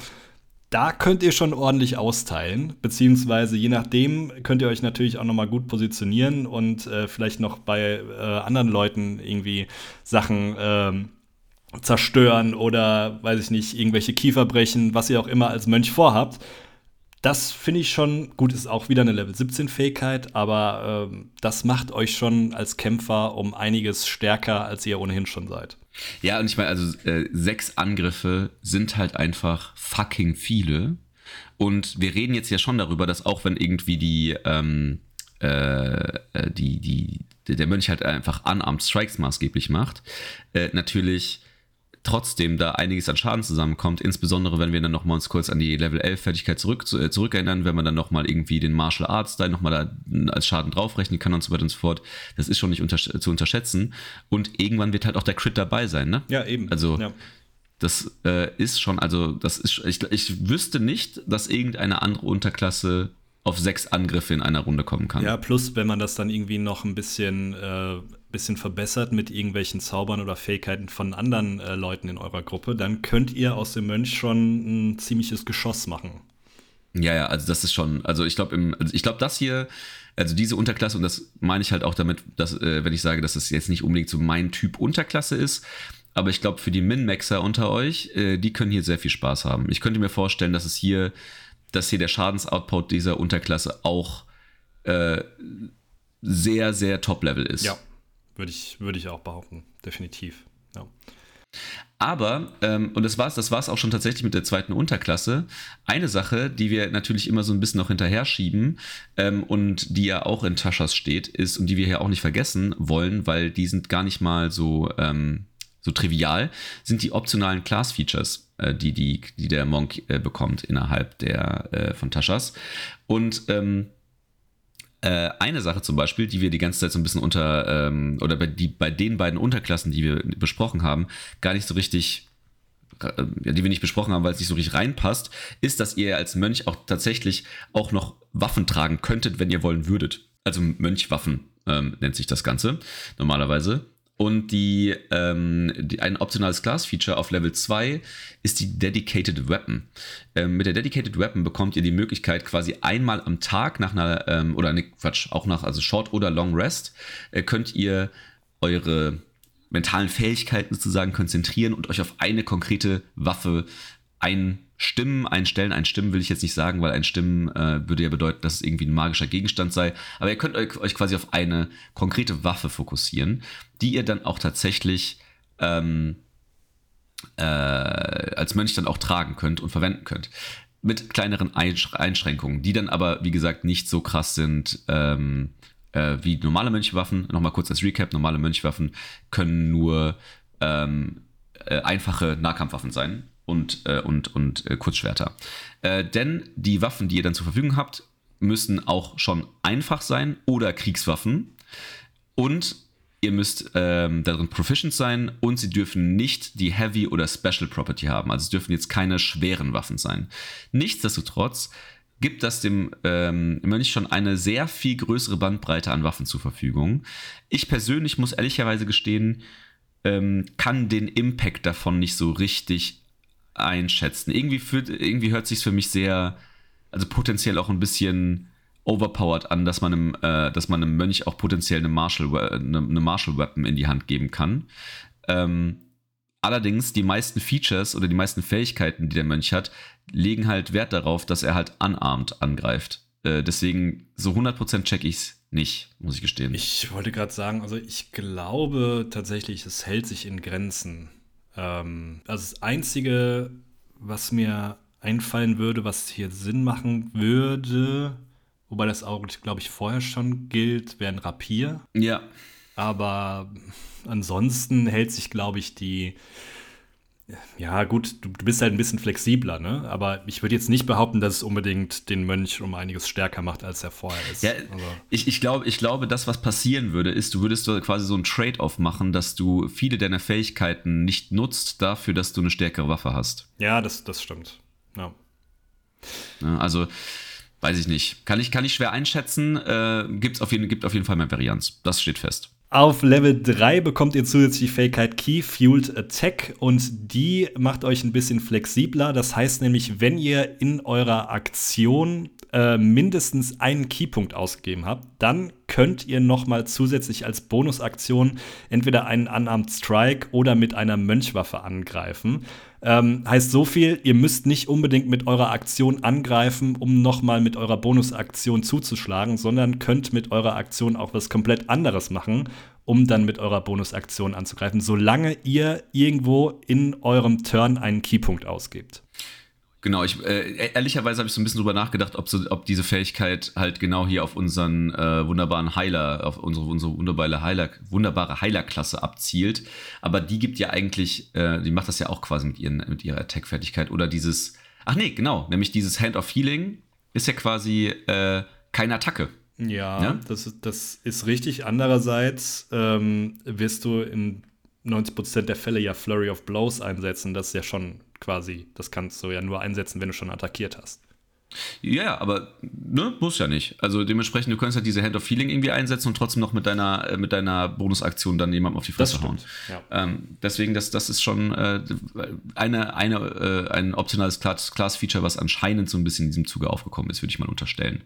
Speaker 1: da könnt ihr schon ordentlich austeilen, beziehungsweise je nachdem könnt ihr euch natürlich auch noch mal gut positionieren und äh, vielleicht noch bei äh, anderen Leuten irgendwie Sachen äh, zerstören oder, weiß ich nicht, irgendwelche Kiefer brechen, was ihr auch immer als Mönch vorhabt. Das finde ich schon, gut, ist auch wieder eine Level 17 Fähigkeit, aber ähm, das macht euch schon als Kämpfer um einiges stärker, als ihr ohnehin schon seid.
Speaker 2: Ja, und ich meine, also äh, sechs Angriffe sind halt einfach fucking viele. Und wir reden jetzt ja schon darüber, dass auch wenn irgendwie die, ähm, äh, äh die, die, der Mönch halt einfach unarmed Strikes maßgeblich macht, äh, natürlich trotzdem da einiges an Schaden zusammenkommt, insbesondere wenn wir dann nochmal uns kurz an die Level 11 Fertigkeit zurück, äh, zurückerinnern, wenn man dann nochmal irgendwie den Martial Arts Style nochmal da als Schaden draufrechnen kann und so weiter und so fort. Das ist schon nicht unter, zu unterschätzen. Und irgendwann wird halt auch der Crit dabei sein, ne?
Speaker 1: Ja, eben.
Speaker 2: Also.
Speaker 1: Ja.
Speaker 2: Das äh, ist schon, also das ist, ich, ich wüsste nicht, dass irgendeine andere Unterklasse auf sechs Angriffe in einer Runde kommen kann.
Speaker 1: Ja, plus wenn man das dann irgendwie noch ein bisschen, äh, bisschen verbessert mit irgendwelchen Zaubern oder Fähigkeiten von anderen äh, Leuten in eurer Gruppe, dann könnt ihr aus dem Mönch schon ein ziemliches Geschoss machen.
Speaker 2: Ja, ja, also das ist schon, also ich glaube, also ich glaube, das hier, also diese Unterklasse, und das meine ich halt auch damit, dass, äh, wenn ich sage, dass das jetzt nicht unbedingt so mein Typ Unterklasse ist, aber ich glaube, für die Min-Maxer unter euch, äh, die können hier sehr viel Spaß haben. Ich könnte mir vorstellen, dass es hier dass hier der Schadensoutput dieser Unterklasse auch äh, sehr, sehr Top-Level ist.
Speaker 1: Ja, würde ich, würd ich auch behaupten, definitiv. Ja.
Speaker 2: Aber, ähm, und das war es das war's auch schon tatsächlich mit der zweiten Unterklasse, eine Sache, die wir natürlich immer so ein bisschen noch hinterher schieben ähm, und die ja auch in Taschas steht, ist, und die wir hier auch nicht vergessen wollen, weil die sind gar nicht mal so, ähm, so trivial, sind die optionalen Class-Features. Äh, die, die, die der Monk äh, bekommt innerhalb der äh, von Taschas. Und ähm, äh, eine Sache zum Beispiel, die wir die ganze Zeit so ein bisschen unter, ähm, oder bei, die, bei den beiden Unterklassen, die wir besprochen haben, gar nicht so richtig äh, die wir nicht besprochen haben, weil es nicht so richtig reinpasst, ist, dass ihr als Mönch auch tatsächlich auch noch Waffen tragen könntet, wenn ihr wollen würdet. Also Mönchwaffen ähm, nennt sich das Ganze normalerweise. Und die, ähm, die, ein optionales Class-Feature auf Level 2 ist die Dedicated Weapon. Ähm, mit der Dedicated Weapon bekommt ihr die Möglichkeit, quasi einmal am Tag nach einer, ähm, oder ne, Quatsch, auch nach, also Short oder Long Rest, äh, könnt ihr eure mentalen Fähigkeiten sozusagen konzentrieren und euch auf eine konkrete Waffe einstimmen, einstellen. Einstimmen will ich jetzt nicht sagen, weil einstimmen äh, würde ja bedeuten, dass es irgendwie ein magischer Gegenstand sei. Aber ihr könnt euch quasi auf eine konkrete Waffe fokussieren, die ihr dann auch tatsächlich ähm, äh, als Mönch dann auch tragen könnt und verwenden könnt. Mit kleineren Einschränkungen, die dann aber, wie gesagt, nicht so krass sind, ähm, äh, wie normale Mönchwaffen. Nochmal kurz als Recap: normale Mönchwaffen können nur ähm, äh, einfache Nahkampfwaffen sein und, äh, und, und äh, Kurzschwerter. Äh, denn die Waffen, die ihr dann zur Verfügung habt, müssen auch schon einfach sein oder Kriegswaffen. Und ihr müsst ähm, darin proficient sein und sie dürfen nicht die Heavy oder Special Property haben. Also es dürfen jetzt keine schweren Waffen sein. Nichtsdestotrotz gibt das dem ähm, Mönch schon eine sehr viel größere Bandbreite an Waffen zur Verfügung. Ich persönlich muss ehrlicherweise gestehen, ähm, kann den Impact davon nicht so richtig einschätzen. Irgendwie, fühlt, irgendwie hört sich für mich sehr, also potenziell auch ein bisschen overpowered an, dass man einem, äh, dass man einem Mönch auch potenziell eine Martial, eine, eine Martial Weapon in die Hand geben kann. Ähm, Allerdings, die meisten Features oder die meisten Fähigkeiten, die der Mönch hat, legen halt Wert darauf, dass er halt unarmed angreift. Äh, deswegen, so 100% check ich's nicht, muss ich gestehen.
Speaker 1: Ich wollte gerade sagen, also ich glaube tatsächlich, es hält sich in Grenzen. Ähm, also das Einzige, was mir einfallen würde, was hier Sinn machen würde, wobei das auch, glaube ich, vorher schon gilt, wäre ein Rapier.
Speaker 2: Ja.
Speaker 1: Aber ansonsten hält sich, glaube ich, die. Ja, gut, du, du, bist halt ein bisschen flexibler, ne? Aber ich würde jetzt nicht behaupten, dass es unbedingt den Mönch um einiges stärker macht, als er vorher ist.
Speaker 2: Ja,
Speaker 1: also.
Speaker 2: ich, ich, glaube, ich glaube, das, was passieren würde, ist, du würdest quasi so ein Trade-off machen, dass du viele deiner Fähigkeiten nicht nutzt, dafür, dass du eine stärkere Waffe hast.
Speaker 1: Ja, das, das stimmt. Ja.
Speaker 2: ja also, weiß ich nicht. Kann ich, kann ich schwer einschätzen. Äh, gibt's auf jeden, gibt auf jeden Fall mehr Varianz. Das steht fest.
Speaker 1: Auf Level 3 bekommt ihr zusätzlich die Fähigkeit Key Fueled Attack und die macht euch ein bisschen flexibler. Das heißt nämlich, wenn ihr in eurer Aktion äh, mindestens einen Keypunkt ausgegeben habt, dann könnt ihr nochmal zusätzlich als Bonusaktion entweder einen Unarmed Strike oder mit einer Mönchwaffe angreifen. Ähm, heißt so viel, ihr müsst nicht unbedingt mit eurer Aktion angreifen, um nochmal mit eurer Bonusaktion zuzuschlagen, sondern könnt mit eurer Aktion auch was komplett anderes machen, um dann mit eurer Bonusaktion anzugreifen, solange ihr irgendwo in eurem Turn einen Keypunkt ausgebt.
Speaker 2: Genau, ich äh, ehrlicherweise habe ich so ein bisschen drüber nachgedacht, ob, so, ob diese Fähigkeit halt genau hier auf unseren äh, wunderbaren Heiler, auf unsere, unsere wunderbare Heiler, wunderbare Heilerklasse abzielt. Aber die gibt ja eigentlich, äh, die macht das ja auch quasi mit, ihren, mit ihrer Attack-Fertigkeit. Oder dieses, ach nee, genau, nämlich dieses Hand of Healing ist ja quasi äh, keine Attacke.
Speaker 1: Ja, ja? Das, ist, das ist richtig. Andererseits ähm, wirst du in 90% der Fälle ja Flurry of Blows einsetzen. Das ist ja schon quasi. Das kannst du ja nur einsetzen, wenn du schon attackiert hast.
Speaker 2: Ja, aber ne, muss ja nicht. Also dementsprechend, du könntest halt diese Hand of Feeling irgendwie einsetzen und trotzdem noch mit deiner, äh, mit deiner Bonusaktion dann jemandem auf die Fresse hauen. Ja. Ähm, deswegen, das, das ist schon äh, eine, eine, äh, ein optionales Class-Feature, was anscheinend so ein bisschen in diesem Zuge aufgekommen ist, würde ich mal unterstellen.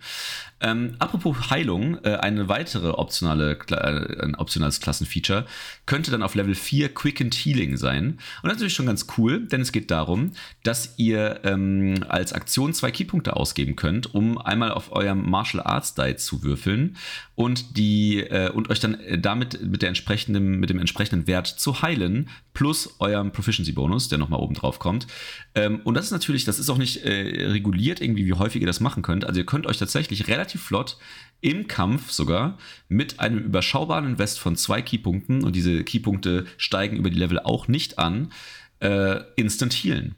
Speaker 2: Ähm, apropos Heilung, äh, eine weitere optionale, äh, ein optionales Klassenfeature könnte dann auf Level 4 Quickened Healing sein. Und das ist natürlich schon ganz cool, denn es geht darum, dass ihr ähm, als Aktion zwei Keypunkte ausgeben könnt, um einmal auf eurem Martial Arts Die zu würfeln und die äh, und euch dann äh, damit mit der entsprechenden mit dem entsprechenden Wert zu heilen plus eurem Proficiency Bonus, der nochmal oben drauf kommt. Ähm, und das ist natürlich, das ist auch nicht äh, reguliert irgendwie, wie häufig ihr das machen könnt. Also ihr könnt euch tatsächlich relativ flott im Kampf sogar mit einem überschaubaren Invest von zwei Keypunkten und diese Keypunkte steigen über die Level auch nicht an, äh, instant healen.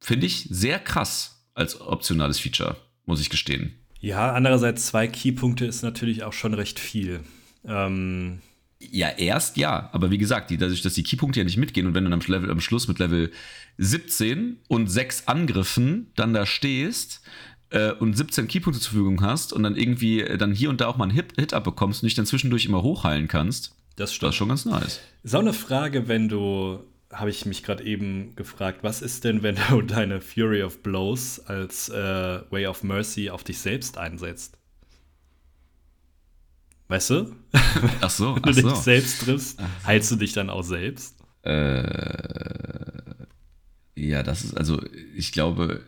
Speaker 2: Finde ich sehr krass als optionales Feature, muss ich gestehen.
Speaker 1: Ja, andererseits zwei Keypunkte ist natürlich auch schon recht viel. Ähm
Speaker 2: ja, erst ja, aber wie gesagt, die, dadurch, dass die Keypunkte ja nicht mitgehen und wenn du am, Level, am Schluss mit Level 17 und 6 Angriffen dann da stehst, äh, und 17 Keypunkte zur Verfügung hast und dann irgendwie äh, dann hier und da auch mal einen Hit, Hit abbekommst und dich dann zwischendurch immer hochheilen kannst,
Speaker 1: Das stimmt.
Speaker 2: das ist schon ganz nice.
Speaker 1: Ist auch eine Frage, wenn du, habe ich mich gerade eben gefragt, was ist denn, wenn du deine Fury of Blows als äh, Way of Mercy auf dich selbst einsetzt? Weißt du?
Speaker 2: Ach so,
Speaker 1: Wenn du dich
Speaker 2: so.
Speaker 1: selbst triffst, heilst du dich dann auch selbst?
Speaker 2: Ja, das ist, also ich glaube,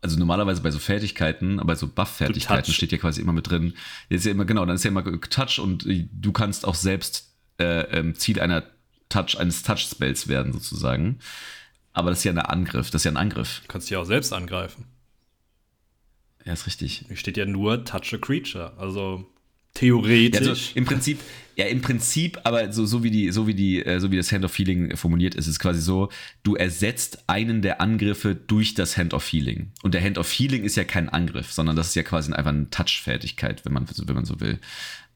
Speaker 2: also normalerweise bei so Fertigkeiten, bei so Buff-Fertigkeiten steht ja quasi immer mit drin, jetzt ist ja immer, genau, dann ist ja immer Touch und du kannst auch selbst äh, ähm, Ziel einer Touch, eines Touch-Spells werden, sozusagen. Aber das ist ja ein Angriff, das ist ja ein Angriff.
Speaker 1: Du kannst dich auch selbst angreifen.
Speaker 2: Ja, ist richtig.
Speaker 1: Hier steht ja nur Touch a Creature. Also theoretisch.
Speaker 2: Ja, also im Prinzip, ja, im Prinzip, aber so, so wie die, so wie die, äh, so wie das Hand of Healing formuliert ist, ist es quasi so, du ersetzt einen der Angriffe durch das Hand of Healing. Und der Hand of Healing ist ja kein Angriff, sondern das ist ja quasi einfach eine Touch-Fertigkeit, wenn man, wenn man so will.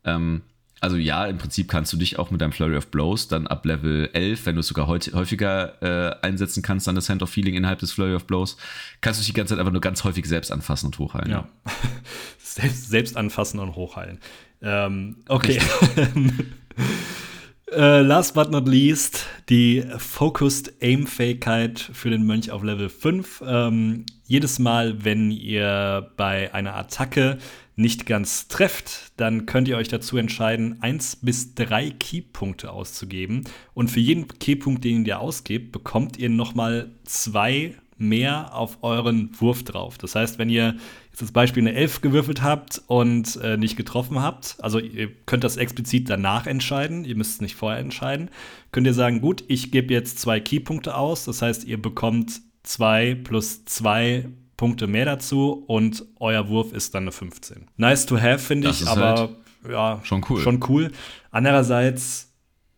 Speaker 2: Ähm, also ja, im Prinzip kannst du dich auch mit deinem Flurry of Blows dann ab Level 11, wenn du es sogar häufiger äh, einsetzen kannst, dann das Hand of Healing innerhalb des Flurry of Blows, kannst du dich die ganze Zeit einfach nur ganz häufig selbst anfassen und hochheilen.
Speaker 1: ja. selbst, selbst anfassen und hochheilen. Ähm, okay. äh, last but not least, die Focused Aim-Fähigkeit für den Mönch auf Level 5. Ähm, jedes Mal, wenn ihr bei einer Attacke nicht ganz trefft, dann könnt ihr euch dazu entscheiden, eins bis drei Keypunkte auszugeben. Und für jeden Keypunkt, den ihr ausgebt, bekommt ihr nochmal zwei mehr auf euren Wurf drauf. Das heißt, wenn ihr jetzt als Beispiel eine 11 gewürfelt habt und äh, nicht getroffen habt, also ihr könnt das explizit danach entscheiden, ihr müsst es nicht vorher entscheiden, könnt ihr sagen, gut, ich gebe jetzt zwei Keypunkte aus, das heißt, ihr bekommt zwei plus zwei Punkte mehr dazu und euer Wurf ist dann eine 15. Nice to have, finde ich, aber
Speaker 2: halt
Speaker 1: ja,
Speaker 2: schon cool.
Speaker 1: Schon cool. Andererseits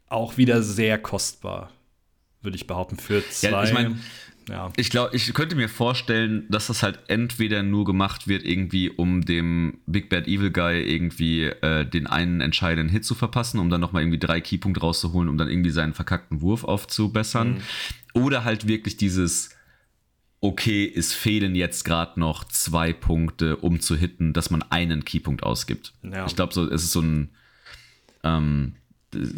Speaker 1: auch wieder sehr kostbar, würde ich behaupten, für zwei.
Speaker 2: Ja, ich mein,
Speaker 1: ja.
Speaker 2: Ich glaube, ich könnte mir vorstellen, dass das halt entweder nur gemacht wird, irgendwie, um dem Big Bad Evil Guy irgendwie äh, den einen entscheidenden Hit zu verpassen, um dann nochmal irgendwie drei Keypunkte rauszuholen, um dann irgendwie seinen verkackten Wurf aufzubessern. Oder halt wirklich dieses, okay, es fehlen jetzt gerade noch zwei Punkte, um zu hitten, dass man einen Keypunkt ausgibt.
Speaker 1: Ja.
Speaker 2: Ich glaube, so, es ist so ein. Ähm,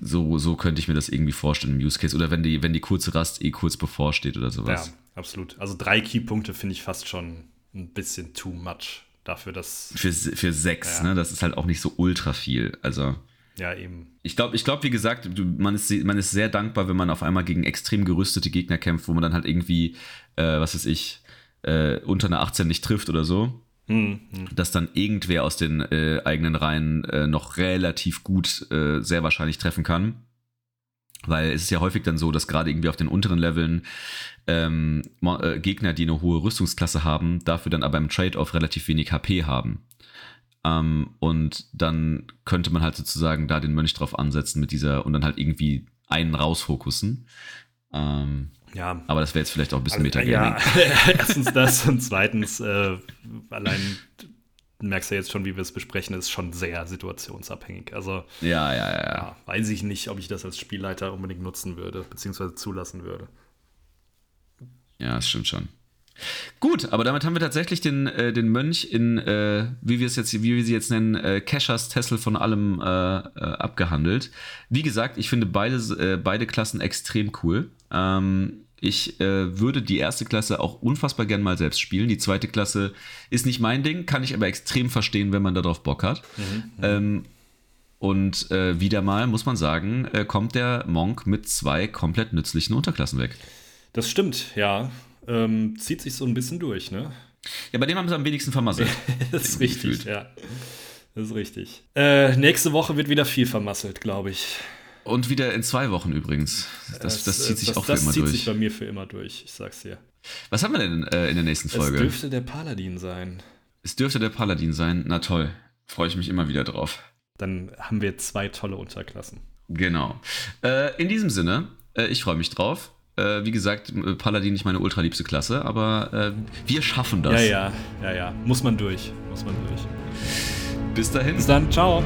Speaker 2: so, so könnte ich mir das irgendwie vorstellen im Use Case. Oder wenn die, wenn die kurze Rast eh kurz bevorsteht oder
Speaker 1: ja,
Speaker 2: sowas.
Speaker 1: absolut. Also drei Keypunkte finde ich fast schon ein bisschen too much dafür, dass.
Speaker 2: Für, für sechs,
Speaker 1: Ja.
Speaker 2: ne? Das ist halt auch nicht so ultra viel. Also.
Speaker 1: Ja, eben.
Speaker 2: Ich glaube, ich glaub, wie gesagt, man, ist, man ist sehr dankbar, wenn man auf einmal gegen extrem gerüstete Gegner kämpft, wo man dann halt irgendwie, äh, was weiß ich, äh, unter einer 18 nicht trifft oder so.
Speaker 1: Hm,
Speaker 2: Dass dann irgendwer aus den äh, eigenen Reihen äh, noch relativ gut äh, sehr wahrscheinlich treffen kann. Weil es ist ja häufig dann so, dass gerade irgendwie auf den unteren Leveln ähm, äh, Gegner, die eine hohe Rüstungsklasse haben, dafür dann aber im Trade-off relativ wenig HP haben. Ähm, und dann könnte man halt sozusagen da den Mönch drauf ansetzen mit dieser und dann halt irgendwie einen rausfokussen. Ähm,
Speaker 1: Ja.
Speaker 2: aber das wäre jetzt vielleicht auch ein bisschen Metagaming.
Speaker 1: ja, erstens das und zweitens, äh, allein du merkst ja jetzt schon, wie wir es besprechen, ist schon sehr situationsabhängig. Also,
Speaker 2: Ja, ja, ja. ja.
Speaker 1: ja, weiß ich nicht, ob ich das als Spielleiter unbedingt nutzen würde, beziehungsweise zulassen würde.
Speaker 2: Ja, das stimmt schon. Gut, aber damit haben wir tatsächlich den, äh, den Mönch in, äh, wie wir es jetzt, wie wir sie jetzt nennen, äh, Keschers Tessel von allem äh, äh, abgehandelt. Wie gesagt, ich finde beide, äh, beide Klassen extrem cool. Ähm, ich äh, würde die erste Klasse auch unfassbar gern mal selbst spielen. Die zweite Klasse ist nicht mein Ding, kann ich aber extrem verstehen, wenn man darauf Bock hat. Ähm, und wieder mal, muss man sagen, kommt der Monk mit zwei komplett nützlichen Unterklassen weg.
Speaker 1: Das stimmt, ja. Ähm, zieht sich so ein bisschen durch, ne?
Speaker 2: Ja, bei dem haben sie am wenigsten vermasselt.
Speaker 1: Das ist richtig,
Speaker 2: gefühlt.
Speaker 1: ja. Das ist richtig. Äh, nächste Woche wird wieder viel vermasselt, glaube ich.
Speaker 2: Und wieder in zwei Wochen übrigens. Das, das, zieht sich
Speaker 1: das,
Speaker 2: auch für
Speaker 1: das
Speaker 2: immer
Speaker 1: zieht
Speaker 2: durch.
Speaker 1: sich bei mir für immer durch, ich sag's dir.
Speaker 2: Was haben wir denn äh, in der nächsten
Speaker 1: Es
Speaker 2: Folge?
Speaker 1: dürfte der Paladin sein.
Speaker 2: es dürfte der Paladin sein. Na toll. Freue ich mich immer wieder drauf.
Speaker 1: Dann haben wir zwei tolle Unterklassen.
Speaker 2: Genau. Äh, in diesem Sinne, äh, ich freue mich drauf. Äh, wie gesagt, äh, Paladin nicht meine ultraliebste Klasse, aber äh, wir schaffen das.
Speaker 1: Ja, ja, ja, ja. Muss man durch. Muss man durch.
Speaker 2: Bis dahin.
Speaker 1: Bis dann, ciao.